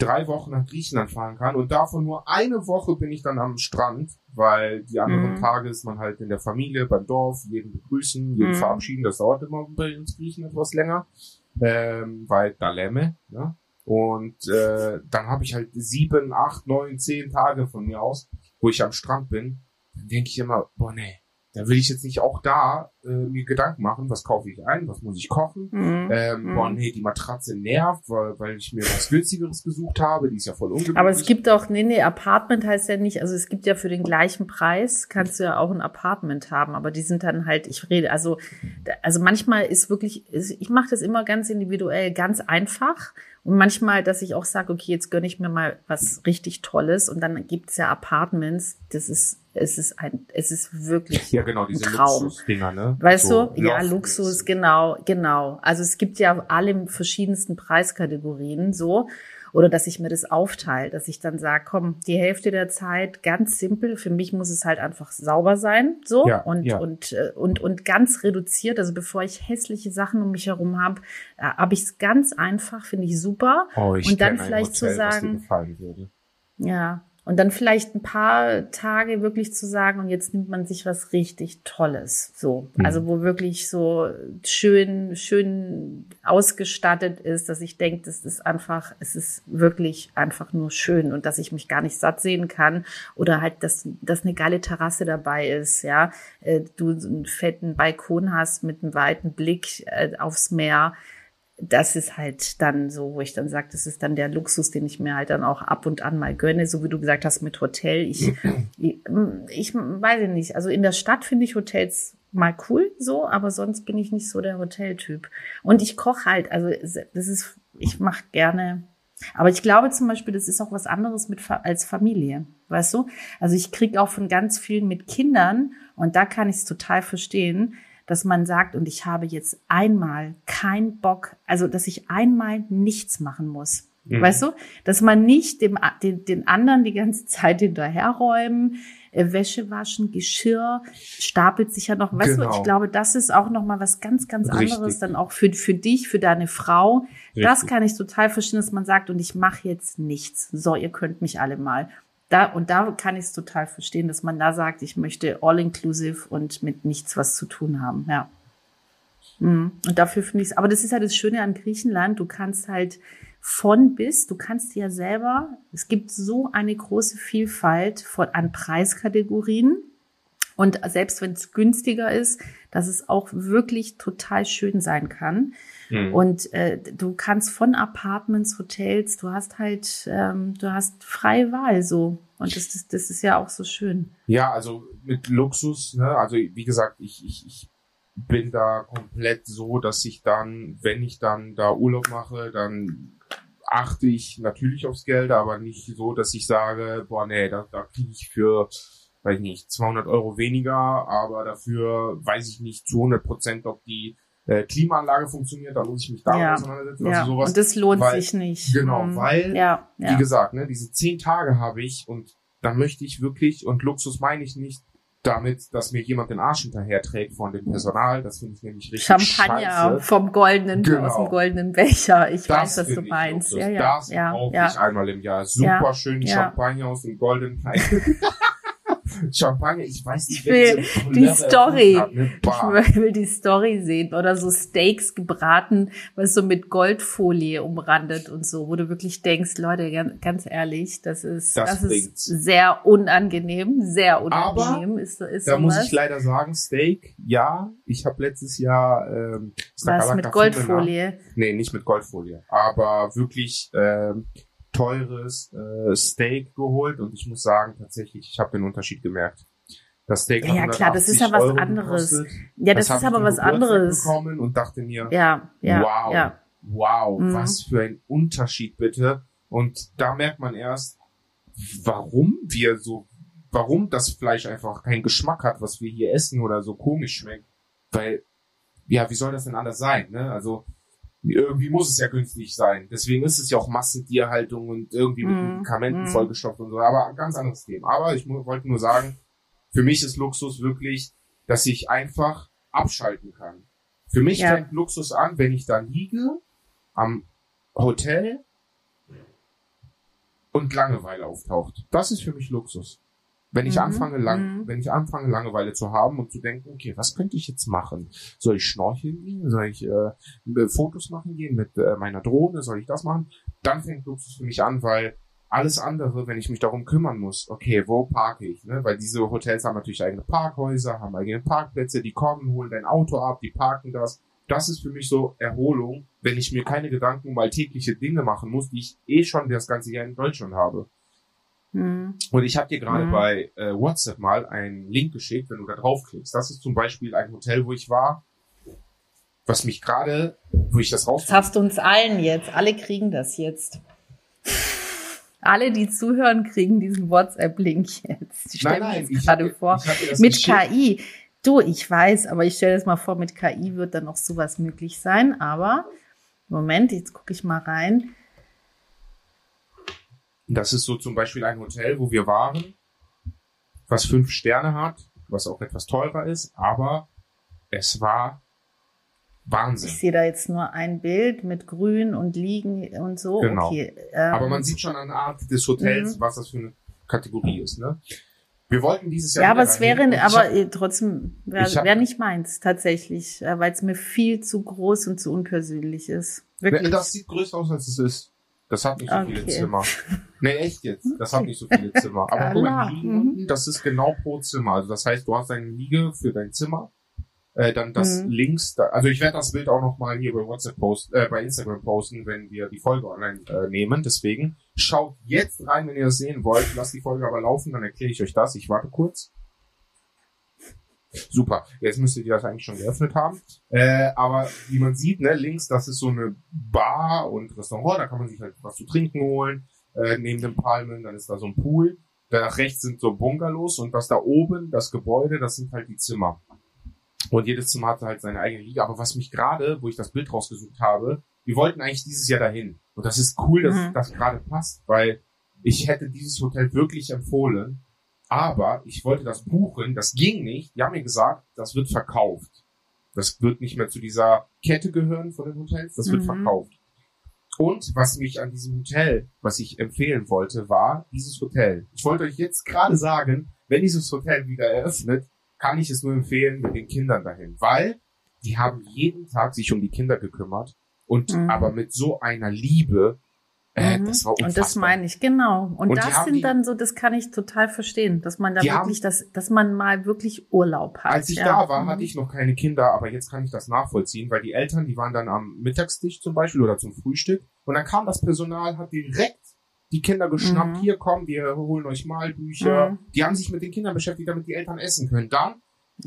drei Wochen nach Griechenland fahren kann. Und davon nur eine Woche bin ich dann am Strand, weil die anderen Mhm. Tage ist man halt in der Familie, beim Dorf, jeden begrüßen, jeden Mhm. verabschieden. Das dauert immer bei uns Griechen etwas länger, ähm, weil da Lämme, ne? Und äh, dann habe ich halt sieben, acht, neun, zehn Tage von mir aus, wo ich am Strand bin. Dann denke ich immer, boah, nee, da will ich jetzt nicht auch da äh, mir Gedanken machen, was kaufe ich ein, was muss ich kochen. Mhm. Ähm, Mhm. boah, nee, die Matratze nervt, weil, weil ich mir was günstigeres gesucht habe, die ist ja voll ungemütlich. Aber es gibt auch, nee, nee, Apartment heißt ja nicht, also es gibt ja für den gleichen Preis, kannst du ja auch ein Apartment haben, aber die sind dann halt, ich rede, also, also manchmal ist wirklich, ich mache das immer ganz individuell, ganz einfach und manchmal, dass ich auch sage, okay, jetzt gönne ich mir mal was richtig Tolles und dann gibt's ja Apartments, das ist, es ist ein, es ist wirklich ja genau, diese Traum. Luxusdinger, ne? Weißt So du? Ja. Luxus, genau, genau. Also es gibt ja alle verschiedensten Preiskategorien so. Oder dass ich mir das aufteile, dass ich dann sage, komm, die Hälfte der Zeit ganz simpel. Für mich muss es halt einfach sauber sein, so Ja, und ja. und äh, und und ganz reduziert. Also bevor ich hässliche Sachen um mich herum habe, äh, habe ich es ganz einfach, finde ich super. Oh, ich und dann kenn ein vielleicht zu Hotel, was dir sagen, gefallen würde. ja. Und dann vielleicht ein paar Tage wirklich zu sagen, und jetzt nimmt man sich was richtig Tolles. So. Mhm. Also wo wirklich so schön, schön ausgestattet ist, dass ich denke, das ist einfach, es ist wirklich einfach nur schön und dass ich mich gar nicht satt sehen kann. Oder halt, dass, dass eine geile Terrasse dabei ist, ja. Äh, Du einen fetten Balkon hast mit einem weiten Blick äh, aufs Meer das ist halt dann so, wo ich dann sage, das ist dann der Luxus, den ich mir halt dann auch ab und an mal gönne, so wie du gesagt hast mit Hotel. Ich, ich, ich weiß nicht, also in der Stadt finde ich Hotels mal cool so, aber sonst bin ich nicht so der Hoteltyp. Und ich koche halt, also das ist, ich mache gerne, aber ich glaube zum Beispiel, das ist auch was anderes mit als Familie, weißt du? Also ich krieg auch von ganz vielen mit Kindern und da kann ich es total verstehen, dass man sagt, und ich habe jetzt einmal keinen Bock, also dass ich einmal nichts machen muss. Mhm. Weißt du? Dass man nicht dem, den, den anderen die ganze Zeit hinterherräumen, äh, Wäsche waschen, Geschirr, stapelt sich ja noch. Weißt du, Genau. ich glaube, das ist auch noch mal was ganz, ganz Richtig. anderes dann auch für, für dich, für deine Frau. Das Richtig. kann ich total verstehen, dass man sagt, und ich mache jetzt nichts. So, ihr könnt mich alle mal. Da, und da kann ich es total verstehen, dass man da sagt, ich möchte all-inclusive und mit nichts was zu tun haben. Ja. Mhm. Und dafür finde ich es, aber das ist ja das Schöne an Griechenland, du kannst halt von bis, du kannst ja selber, es gibt so eine große Vielfalt von, an Preiskategorien. Und selbst wenn es günstiger ist, dass es auch wirklich total schön sein kann. Mhm. Und äh, du kannst von Apartments, Hotels, du hast halt, ähm, du hast freie Wahl so. Und das, das, das ist ja auch so schön. Ja, also mit Luxus, ne? Also wie gesagt, ich, ich, ich bin da komplett so, dass ich dann, wenn ich dann da Urlaub mache, dann achte ich natürlich aufs Geld, aber nicht so, dass ich sage, boah, nee, da, da kriege ich für weiß ich nicht, 200 Euro weniger, aber dafür weiß ich nicht zu 100 Prozent, ob die äh, Klimaanlage funktioniert, da muss ich mich damit ja, auseinandersetzen. Ja. Also sowas, und das lohnt weil, sich nicht. Genau, mhm. weil, ja, ja. wie gesagt, ne, diese zehn Tage habe ich und da möchte ich wirklich, und Luxus meine ich nicht, damit, dass mir jemand den Arsch hinterher trägt von dem Personal. Das finde ich nämlich richtig Champagner scheiße. vom goldenen, genau. aus dem goldenen Becher. Ich das weiß, was du meinst. Ja, ja, das ja, brauche ja. ich einmal im Jahr. Super schön die Champagner aus dem goldenen Champagner, ich weiß nicht, ich will die Story. Hat, ne? Ich will die Story sehen oder so Steaks gebraten, was so mit Goldfolie umrandet und so, wo du wirklich denkst, Leute, ganz ehrlich, das ist das, das ist sehr unangenehm, sehr unangenehm. Aber ist, ist da sowas. muss ich leider sagen, Steak, ja, ich habe letztes Jahr ähm, was mit Goldfolie? Nee, nicht mit Goldfolie, aber wirklich ähm, teures äh, Steak geholt und ich muss sagen, tatsächlich, ich habe den Unterschied gemerkt. Das Steak ja, ja klar, das ist ja was Euro anderes. Gekostet. Ja, das, das ist aber was anderes. bekommen und dachte mir, ja, ja, wow, ja. wow, mhm. was für ein Unterschied bitte. Und da merkt man erst, warum wir so, warum das Fleisch einfach keinen Geschmack hat, was wir hier essen oder so komisch schmeckt. Weil, ja, wie soll das denn anders sein? Ne? Also irgendwie muss es ja günstig sein. Deswegen ist es ja auch Massentierhaltung und irgendwie mit mm, Medikamenten mm. vollgestopft und so. Aber ganz anderes Thema. Aber ich wollte nur sagen, für mich ist Luxus wirklich, dass ich einfach abschalten kann. Für mich ja. fängt Luxus an, wenn ich da liege, am Hotel und Langeweile auftaucht. Das ist für mich Luxus. Wenn ich mhm. anfange, lang, mhm. wenn ich anfange, Langeweile zu haben und zu denken, okay, was könnte ich jetzt machen? Soll ich schnorcheln gehen? Soll ich äh, Fotos machen gehen mit äh, meiner Drohne? Soll ich das machen? Dann fängt Luxus für mich an, weil alles andere, wenn ich mich darum kümmern muss, okay, wo parke ich? Ne? Weil diese Hotels haben natürlich eigene Parkhäuser, haben eigene Parkplätze, die kommen, holen dein Auto ab, die parken das. Das ist für mich so Erholung, wenn ich mir keine Gedanken um alltägliche Dinge machen muss, die ich eh schon das ganze Jahr in Deutschland habe. Mhm. Und ich habe dir gerade mhm. bei äh, WhatsApp mal einen Link geschickt, wenn du da draufklickst. Das ist zum Beispiel ein Hotel, wo ich war, was mich gerade, wo ich das raus. Das hast du uns allen jetzt. Alle kriegen das jetzt. Alle, die zuhören, kriegen diesen WhatsApp-Link jetzt. Ich stelle mir jetzt gerade vor. Mit geschickt. KI. Du, ich weiß, aber ich stelle das mal vor, mit KI wird dann auch sowas möglich sein. Aber Moment, jetzt gucke ich mal rein. Das ist so zum Beispiel ein Hotel, wo wir waren, was fünf Sterne hat, was auch etwas teurer ist, aber es war Wahnsinn. Ich sehe da jetzt nur ein Bild mit Grün und Liegen und so. Genau. Okay, ähm, aber man sieht schon an der Art des Hotels, mhm. was das für eine Kategorie ist. Ne? Wir wollten dieses Jahr. Ja, aber es wäre, aber hab, trotzdem wäre wär nicht meins tatsächlich, äh, weil es mir viel zu groß und zu unpersönlich ist. Wirklich. Das sieht größer aus, als es ist. Das hat nicht so okay. viele Zimmer. Nee, echt jetzt. Das hat nicht so viele Zimmer. Aber guck mal, Liegen unten, das ist genau pro Zimmer. Also das heißt, du hast eine Liege für dein Zimmer. Äh, dann das mhm. links, da, also ich werde das Bild auch nochmal hier bei WhatsApp posten, äh, bei Instagram posten, wenn wir die Folge online äh, nehmen. Deswegen schaut jetzt rein, wenn ihr das sehen wollt. Lasst die Folge aber laufen, dann erkläre ich euch das. Ich warte kurz. Super. Jetzt müsstet ihr das eigentlich schon geöffnet haben. Äh, aber wie man sieht, ne, links, das ist so eine Bar und Restaurant, da kann man sich halt was zu trinken holen, äh, neben den Palmen, dann ist da so ein Pool. Da rechts sind so Bungalows und das da oben, das Gebäude, das sind halt die Zimmer. Und jedes Zimmer hatte halt seine eigene Liga. Aber was mich gerade, wo ich das Bild rausgesucht habe, wir wollten eigentlich dieses Jahr dahin. Und das ist cool, dass mhm. das gerade passt, weil ich hätte dieses Hotel wirklich empfohlen, aber ich wollte das buchen, das ging nicht. Die haben mir gesagt, das wird verkauft. Das wird nicht mehr zu dieser Kette gehören von den Hotels, das mhm. wird verkauft. Und was mich an diesem Hotel, was ich empfehlen wollte, war dieses Hotel. Ich wollte euch jetzt gerade sagen, wenn dieses Hotel wieder eröffnet, kann ich es nur empfehlen mit den Kindern dahin, weil die haben jeden Tag sich um die Kinder gekümmert und mhm. aber mit so einer Liebe, Äh, mhm. Das war unfassbar. Und das meine ich, genau. Und, und das sind die, dann so, das kann ich total verstehen, dass man da wirklich, haben, das, dass man mal wirklich Urlaub hat. Als ich ja. da war, mhm. hatte ich noch keine Kinder, aber jetzt kann ich das nachvollziehen, weil die Eltern, die waren dann am Mittagstisch zum Beispiel oder zum Frühstück und dann kam das Personal, hat direkt die Kinder geschnappt, mhm. hier kommen, wir holen euch Malbücher. Mhm. Die haben sich mit den Kindern beschäftigt, damit die Eltern essen können. Dann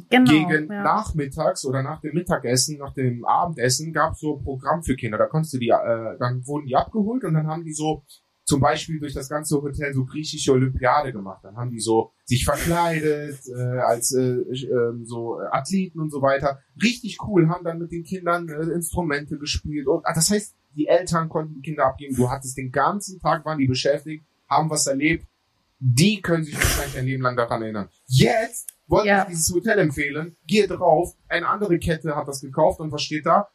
Genau, gegen ja. nachmittags oder nach dem Mittagessen, nach dem Abendessen gab es so ein Programm für Kinder. Da konntest du die, äh, dann wurden die abgeholt und dann haben die so zum Beispiel durch das ganze Hotel so griechische Olympiade gemacht. Dann haben die so sich verkleidet äh, als äh, äh, so Athleten und so weiter. Richtig cool, haben dann mit den Kindern äh, Instrumente gespielt. Und, ah, das heißt, die Eltern konnten die Kinder abgeben. Du hattest den ganzen Tag, waren die beschäftigt, haben was erlebt. Die können sich wahrscheinlich ein Leben lang daran erinnern. Jetzt wollte ja. ich dieses Hotel empfehlen, gehe drauf, eine andere Kette hat das gekauft und was steht da?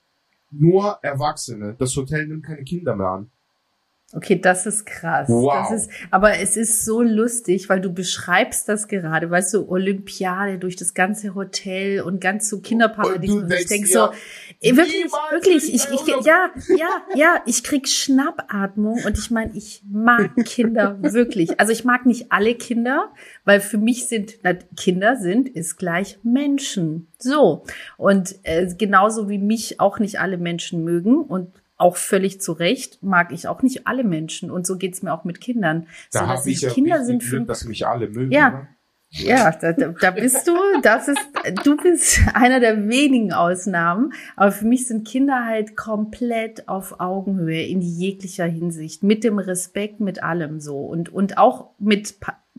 Nur Erwachsene. Das Hotel nimmt keine Kinder mehr an. Okay, das ist krass. Wow. Das ist, aber es ist so lustig, weil du beschreibst das gerade, weißt du, Olympiade durch das ganze Hotel und ganz so Kinderparadies. Und, und ich denk ja, so, ey, wirklich, wirklich, ich, ich, ja, ja, ja, ich krieg Schnappatmung und ich meine, ich mag Kinder wirklich. Also ich mag nicht alle Kinder, weil für mich sind, na, Kinder sind, ist gleich Menschen. So. Und äh, genauso wie mich auch nicht alle Menschen mögen und auch völlig zu Recht mag ich auch nicht alle Menschen und so geht's mir auch mit Kindern. Da so, habe ich ja Kinder sind Glück, dass mich alle mögen. Ja. Oder? Ja, da, da bist du, das ist, du bist einer der wenigen Ausnahmen. Aber für mich sind Kinder halt komplett auf Augenhöhe in jeglicher Hinsicht. Mit dem Respekt, mit allem so. Und, und auch mit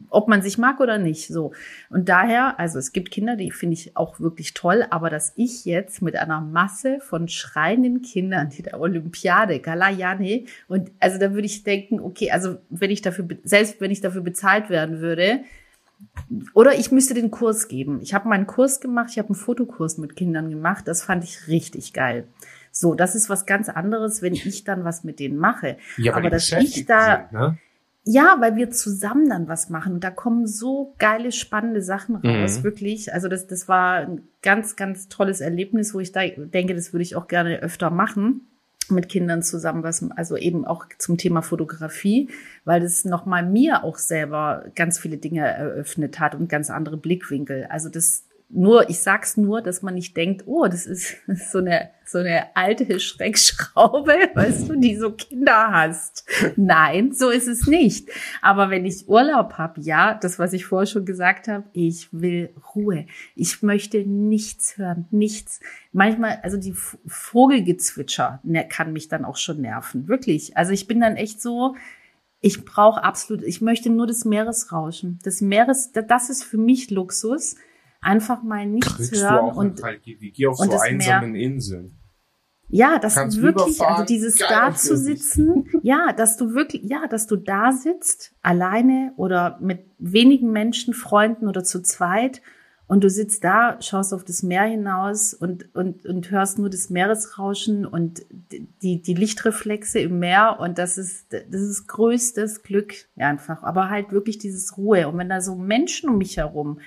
ob man sich mag oder nicht. So. Und daher, also es gibt Kinder, die finde ich auch wirklich toll, aber dass ich jetzt mit einer Masse von schreienden Kindern, die der Olympiade, Galayane, und also da würde ich denken, okay, also wenn ich dafür, selbst wenn ich dafür bezahlt werden würde, oder ich müsste den Kurs geben. Ich habe meinen Kurs gemacht, ich habe einen Fotokurs mit Kindern gemacht, das fand ich richtig geil. So, das ist was ganz anderes, wenn ich dann was mit denen mache. Ja, aber dass ich da, sind, ne? Ja, weil wir zusammen dann was machen. Da kommen so geile, spannende Sachen raus, mhm. wirklich. Also das, das war ein ganz, ganz tolles Erlebnis, wo ich da denke, das würde ich auch gerne öfter machen mit Kindern zusammen, was also eben auch zum Thema Fotografie, weil das nochmal mir auch selber ganz viele Dinge eröffnet hat und ganz andere Blickwinkel. Also das nur, ich sag's nur, dass man nicht denkt, oh, das ist so eine, so eine alte Schreckschraube, weißt du, die so Kinder hast. Nein, so ist es nicht. Aber wenn ich Urlaub habe, ja, das, was ich vorher schon gesagt habe, ich will Ruhe. Ich möchte nichts hören, nichts. Manchmal, also die Vogelgezwitscher ne, kann mich dann auch schon nerven. Wirklich. Also ich bin dann echt so, ich brauche absolut, ich möchte nur das Meeresrauschen. Das Meeres, das ist für mich Luxus einfach mal nichts Kriegst hören und geh auf und so einsamen Meer. Inseln. Ja, dass Kannst du wirklich, also dieses da zu sitzen, ja, dass du wirklich, ja, dass du da sitzt, alleine oder mit wenigen Menschen, Freunden oder zu zweit und du sitzt da, schaust auf das Meer hinaus und, und, und hörst nur das Meeresrauschen und die, die Lichtreflexe im Meer und das ist, das ist größtes Glück einfach, aber halt wirklich dieses Ruhe und wenn da so Menschen um mich herum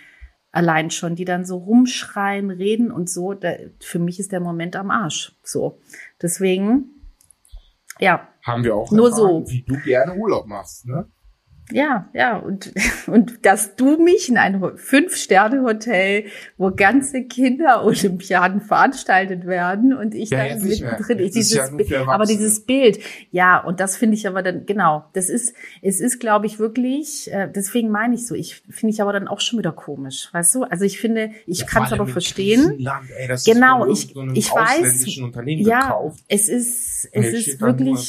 allein schon, die dann so rumschreien, reden und so. Da, für mich ist der Moment am Arsch. So. Deswegen, ja. Haben wir auch nur erfahren, so. wie du gerne Urlaub machst, ne? Ja, ja, und, und dass du mich in ein Fünf-Sterne-Hotel, wo ganze Kinder-Olympiaden veranstaltet werden und ich ja, dann mittendrin, ich, dieses, ja aber dieses Bild, ja, und das finde ich aber dann, genau, das ist, es ist, glaube ich, wirklich, äh, deswegen meine ich so, ich finde ich aber dann auch schon wieder komisch, weißt du? Also ich finde, ich ja, kann es aber verstehen. Ey, genau, ich, ich weiß, ja, gekauft. es ist, es ist wirklich,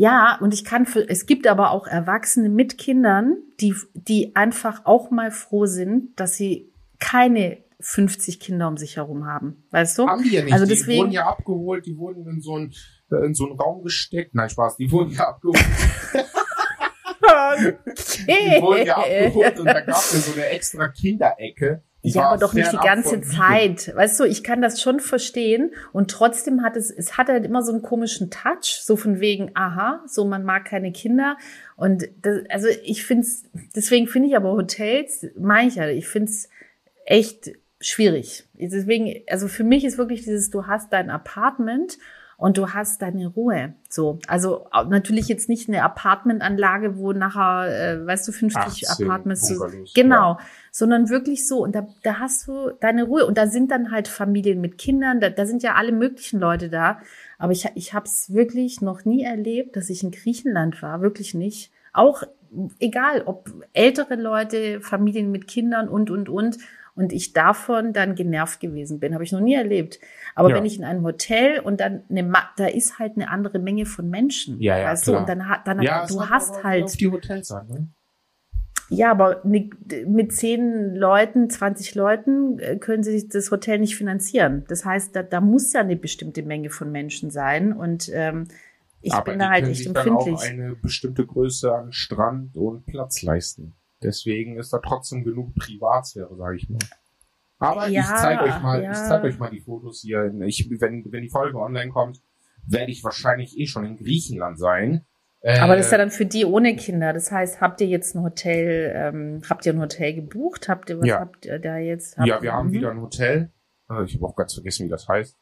ja, und ich kann für, es gibt aber auch Erwachsene mit Kindern, die, die einfach auch mal froh sind, dass sie keine 50 Kinder um sich herum haben. Weißt du? Haben die ja nicht. Also deswegen, die wurden ja abgeholt, die wurden in so einen, äh, in so einen Raum gesteckt. Nein, Spaß, die wurden ja abgeholt. okay. Die wurden ja abgeholt und da gab es so eine extra Kinderecke ich ja, aber doch nicht die ganze Zeit. Weißt du, ich kann das schon verstehen und trotzdem hat es, es hat halt immer so einen komischen Touch, so von wegen, aha, so man mag keine Kinder und das, also ich finde es, deswegen finde ich aber Hotels, meine ich ja, ich finde es echt schwierig. Deswegen, also für mich ist wirklich dieses, du hast dein Apartment und du hast deine Ruhe. So, also natürlich jetzt nicht eine Apartmentanlage, wo nachher, äh, weißt du, 50 Apartments, so, genau, ja. Sondern wirklich so. Und da, da hast du deine Ruhe. Und da sind dann halt Familien mit Kindern, da, da sind ja alle möglichen Leute da. Aber ich, ich habe es wirklich noch nie erlebt, dass ich in Griechenland war, wirklich nicht. Auch egal, ob ältere Leute, Familien mit Kindern und, und, und und ich davon dann genervt gewesen bin. Habe ich noch nie erlebt. Aber ja. wenn ich in einem Hotel und dann eine, da ist halt eine andere Menge von Menschen. Ja, ja, weißt klar. du, und dann, dann ja, du hast halt. Auf die Hotels an, ne? Ja, aber mit zehn Leuten, 20 Leuten äh, können sie das Hotel nicht finanzieren. Das heißt, da, da muss ja eine bestimmte Menge von Menschen sein und ähm, ich aber bin da halt echt empfindlich. Dann auch eine bestimmte Größe an Strand und Platz leisten. Deswegen ist da trotzdem genug Privatsphäre, sage ich mal. Aber ja, ich zeige euch mal, ja. ich zeige euch mal die Fotos hier. Ich, wenn, wenn die Folge online kommt, werde ich wahrscheinlich eh schon in Griechenland sein. Aber das ist ja äh, dann für die ohne Kinder. Das heißt, habt ihr jetzt ein Hotel, ähm, habt ihr ein Hotel gebucht? Habt ihr, was ja. habt ihr da jetzt? Habt ja, wir haben mhm. wieder ein Hotel. Äh, ich habe auch ganz vergessen, wie das heißt.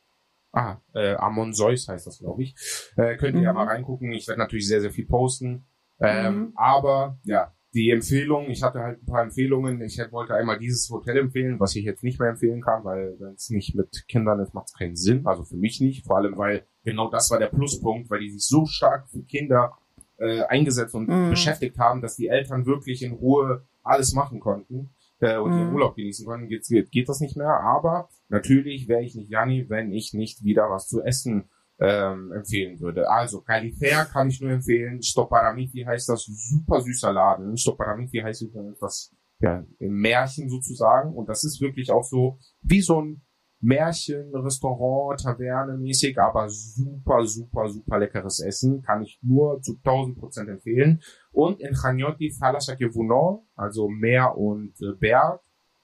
Ah, äh, Amon Zeus heißt das, glaube ich. Äh, könnt ihr mhm. ja mal reingucken. Ich werde natürlich sehr, sehr viel posten. Ähm, mhm. Aber ja, die Empfehlung, ich hatte halt ein paar Empfehlungen. Ich wollte einmal dieses Hotel empfehlen, was ich jetzt nicht mehr empfehlen kann, weil wenn es nicht mit Kindern ist, macht es keinen Sinn. Also für mich nicht. Vor allem, weil genau das war der Pluspunkt, weil die sich so stark für Kinder äh, eingesetzt und mhm. beschäftigt haben, dass die Eltern wirklich in Ruhe alles machen konnten äh, und mhm. ihren Urlaub genießen konnten. Jetzt geht, geht das nicht mehr. Aber natürlich wäre ich nicht Janni, wenn ich nicht wieder was zu essen ähm, empfehlen würde. Also Califer kann ich nur empfehlen. Stoparamiti heißt das super süßer Laden. Stoparamiti heißt das ja, im Märchen sozusagen. Und das ist wirklich auch so wie so ein Märchen, Restaurant, Taverne mäßig, aber super, super, super leckeres Essen. Kann ich nur zu 1000 Prozent empfehlen. Und in Chagnotti Thalasake Vounon, also Meer und äh, Berg,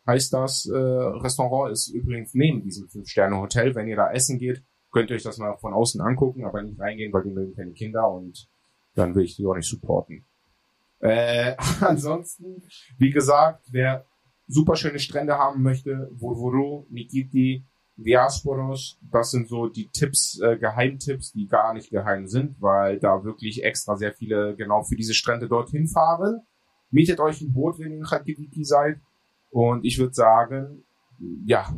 heißt das äh, Restaurant, ist übrigens neben diesem Fünf-Sterne-Hotel. Wenn ihr da essen geht, könnt ihr euch das mal von außen angucken, aber nicht reingehen, weil die mögen keine Kinder und dann will ich die auch nicht supporten. Äh, ansonsten, wie gesagt, wer super schöne Strände haben möchte, Vurvuru, Nikiti, Diasporos, das sind so die Tipps, äh, Geheimtipps, die gar nicht geheim sind, weil da wirklich extra sehr viele genau für diese Strände dorthin fahren. Mietet euch ein Boot, wenn ihr in Khativiki seid. Und ich würde sagen, ja,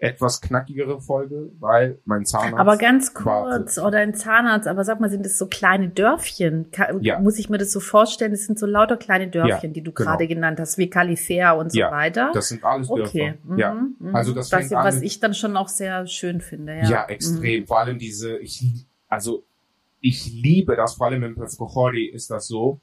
etwas knackigere Folge, weil mein Zahnarzt. Aber ganz kurz, wartet. oder ein Zahnarzt, aber sag mal, sind das so kleine Dörfchen? Kann, ja. Muss ich mir das so vorstellen? Das sind so lauter kleine Dörfchen, ja, die du genau. gerade genannt hast, wie Califea und so ja, weiter. Das sind alles Dörfer. Okay. Mhm, ja. Mhm. Also das was, an, was ich dann schon auch sehr schön finde. Ja, ja extrem. Mhm. Vor allem diese, ich, also ich liebe das, vor allem im Pescochori ist das so,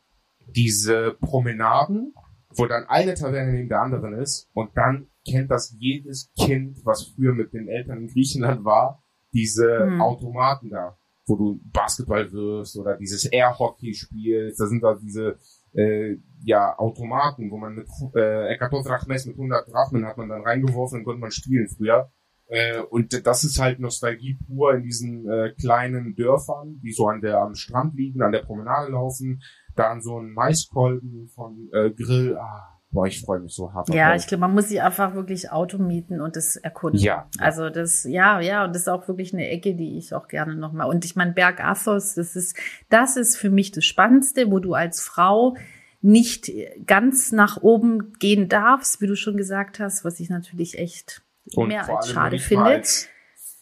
diese Promenaden, wo dann eine Taverne neben der anderen ist und dann kennt das jedes Kind, was früher mit den Eltern in Griechenland war, diese mhm. Automaten da, wo du Basketball wirst oder dieses Air-Hockey spielst, da sind da diese äh, ja, Automaten, wo man mit äh, Ekatot Drachmes, mit 100 Drachmen hat man dann reingeworfen und konnte man spielen früher. Äh, und das ist halt Nostalgie pur in diesen äh, kleinen Dörfern, die so an der am Strand liegen, an der Promenade laufen. Dann so ein Maiskolben von äh, Grill, ah, Boah, ich freue mich so hart. Ja, ich glaube, man muss sich einfach wirklich Auto mieten und das erkunden. Ja. Also das, ja, ja, und das ist auch wirklich eine Ecke, die ich auch gerne nochmal. Und ich meine, Berg Athos, das ist, das ist für mich das Spannendste, wo du als Frau nicht ganz nach oben gehen darfst, wie du schon gesagt hast, was ich natürlich echt und mehr als schade finde.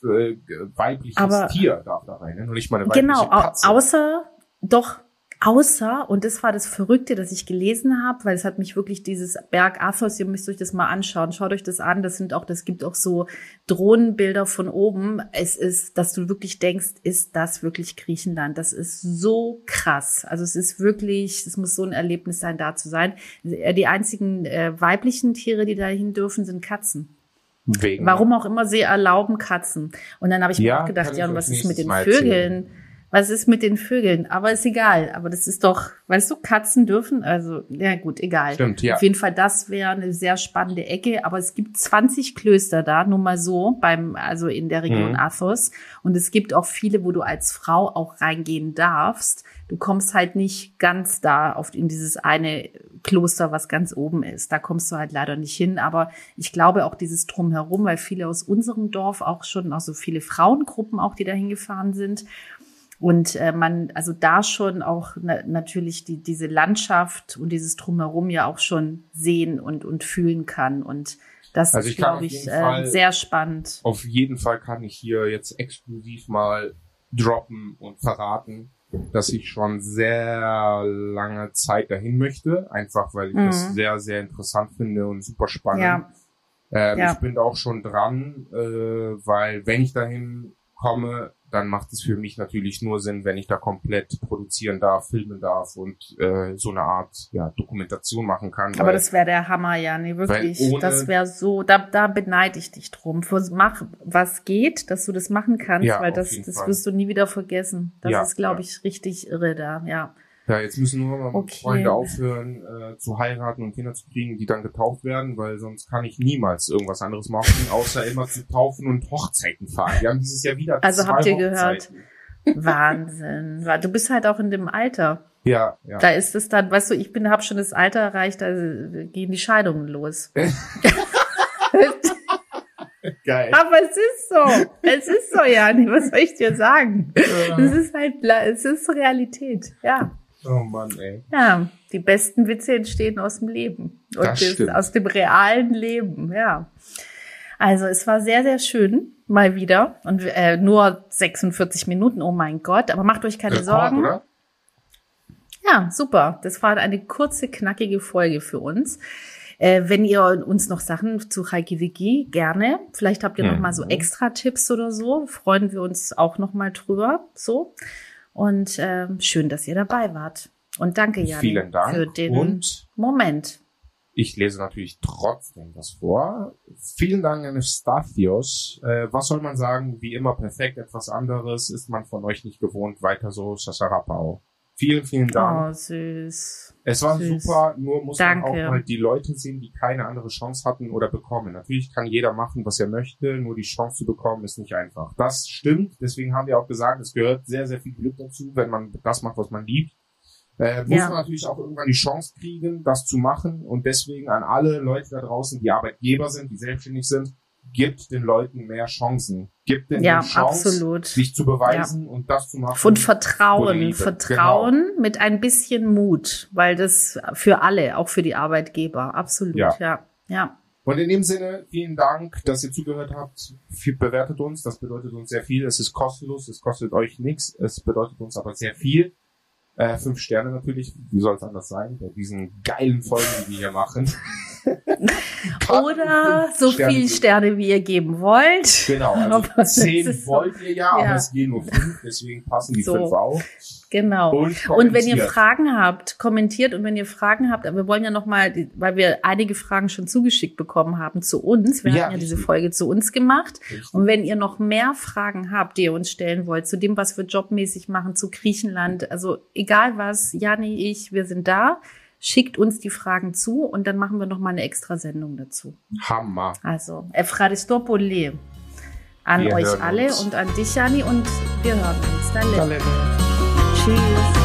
Äh, weibliches Aber, Tier darf da rein, ne? Nur nicht mal eine weibliche Genau, Katze. außer doch Außer, und das war das Verrückte, das ich gelesen habe, weil es hat mich wirklich dieses Berg Athos, ihr müsst euch das mal anschauen, schaut euch das an, das sind auch, das gibt auch so Drohnenbilder von oben. Es ist, dass du wirklich denkst, ist das wirklich Griechenland? Das ist so krass. Also es ist wirklich, es muss so ein Erlebnis sein, da zu sein. Die einzigen äh, weiblichen Tiere, die dahin dürfen, sind Katzen. Wegen. Warum auch immer sie erlauben Katzen. Und dann habe ich ja, mir auch gedacht, ja, und was ist mit den Vögeln? Erzählen Was ist mit den Vögeln? Aber ist egal. Aber das ist doch, weißt du, Katzen dürfen, also, ja gut, egal. Stimmt, ja. Auf jeden Fall, das wäre eine sehr spannende Ecke. Aber es gibt 20 Klöster da, nur mal so, beim, also in der Region Mhm. Athos. Und es gibt auch viele, wo du als Frau auch reingehen darfst. Du kommst halt nicht ganz da auf, in dieses eine Kloster, was ganz oben ist. Da kommst du halt leider nicht hin. Aber ich glaube auch dieses Drumherum, weil viele aus unserem Dorf auch schon, also viele Frauengruppen auch, die da hingefahren sind. Und äh, man, also da schon auch na, natürlich die, diese Landschaft und dieses Drumherum ja auch schon sehen und, und fühlen kann. Und das Also ist, glaube ich, äh, sehr spannend. Auf jeden Fall kann ich hier jetzt exklusiv mal droppen und verraten, dass ich schon sehr lange Zeit dahin möchte. Einfach weil ich Mhm. das sehr, sehr interessant finde und super spannend. Ja. Ähm, Ja. Ich bin da auch schon dran, äh, weil wenn ich dahin komme, dann macht es für mich natürlich nur Sinn, wenn ich da komplett produzieren darf, filmen darf und äh, so eine Art ja, Dokumentation machen kann. Aber weil- das wäre der Hammer, ja, nee, wirklich. Ohne- das wäre so, da, da beneide ich dich drum. Vers- Mach, was geht, dass du das machen kannst, Ja, weil das, das Fall. wirst du nie wieder vergessen. Das Ja, ist, glaube ich, richtig irre da, ja. Ja, jetzt müssen nur mal Okay. Freunde aufhören, äh, zu heiraten und Kinder zu kriegen, die dann getauft werden, weil sonst kann ich niemals irgendwas anderes machen, außer immer zu taufen und Hochzeiten fahren. Wir haben dieses Jahr wieder Also habt ihr gehört? Hochzeiten. Wahnsinn. Wa- Du bist halt auch in dem Alter. Ja, ja. Da ist es dann, weißt du, ich bin, habe schon das Alter erreicht, da gehen die Scheidungen los. Geil. Aber es ist so. Es ist so, Jani. Was soll ich dir sagen? Es ist halt, es ist Realität. Ja. Oh Mann, ey. Ja. Die besten Witze entstehen aus dem Leben. Und Das stimmt. aus dem realen Leben. Ja. Also, es war sehr, sehr schön. Mal wieder. Und äh, nur 46 Minuten. Oh mein Gott. Aber macht euch keine Rekord, Sorgen. oder? Ja, super. Das war eine kurze, knackige Folge für uns. Äh, wenn ihr uns noch Sachen zu Reikiviki gerne, vielleicht habt ihr noch Mhm. mal so extra Tipps oder so, freuen wir uns auch noch mal drüber. So und ähm, schön, dass ihr dabei wart. Und danke, Jan, Vielen Dank. für den Und Moment. ich lese natürlich trotzdem was vor. Vielen Dank an Stathios. Äh, was soll man sagen? Wie immer perfekt, etwas anderes ist man von euch nicht gewohnt. Weiter so, Sasarapao. Vielen, vielen Dank. Oh, süß. Es war Süß. super, nur muss Danke. man auch mal die Leute sehen, die keine andere Chance hatten oder bekommen. Natürlich kann jeder machen, was er möchte, nur die Chance zu bekommen ist nicht einfach. Das stimmt, deswegen haben wir auch gesagt, es gehört sehr, sehr viel Glück dazu, wenn man das macht, was man liebt. Äh, muss Ja. man natürlich auch irgendwann die Chance kriegen, das zu machen und deswegen an alle Leute da draußen, die Arbeitgeber sind, die selbstständig sind, gibt den Leuten mehr Chancen. Gibt denen Ja, die Chance, absolut. sich zu beweisen und das zu machen. Und Vertrauen. Vertrauen mit ein bisschen Mut, weil das für alle, auch für die Arbeitgeber, absolut, Ja. ja. Ja. Und in dem Sinne, vielen Dank, dass ihr zugehört habt. Bewertet uns, das bedeutet uns sehr viel. Es ist kostenlos, es kostet euch nichts, es bedeutet uns aber sehr viel. Äh, fünf Sterne natürlich, wie soll es anders sein, bei diesen geilen Folgen, die wir hier machen. Oder so Sterne viel Sterne, wie ihr geben wollt. Genau, also zehn wollt ihr ja, Ja. aber es gehen nur fünf, deswegen passen die So. fünf auf. Genau. Und, Und wenn ihr. Fragen habt, kommentiert und wenn ihr Fragen habt, aber wir wollen ja nochmal, weil wir einige Fragen schon zugeschickt bekommen haben zu uns, wir Ja, haben ja diese. Folge zu uns gemacht. Richtig. Und wenn ihr noch mehr Fragen habt, die ihr uns stellen wollt, zu dem, was wir jobmäßig machen, zu Griechenland, also egal was, Jani, ich, wir sind da, schickt uns die Fragen zu und dann machen wir nochmal eine extra Sendung dazu. Hammer. Also, Efraristopoli an Wir euch alle uns. und an dich, Jani, und wir hören uns. Dann Alle. Tschüss.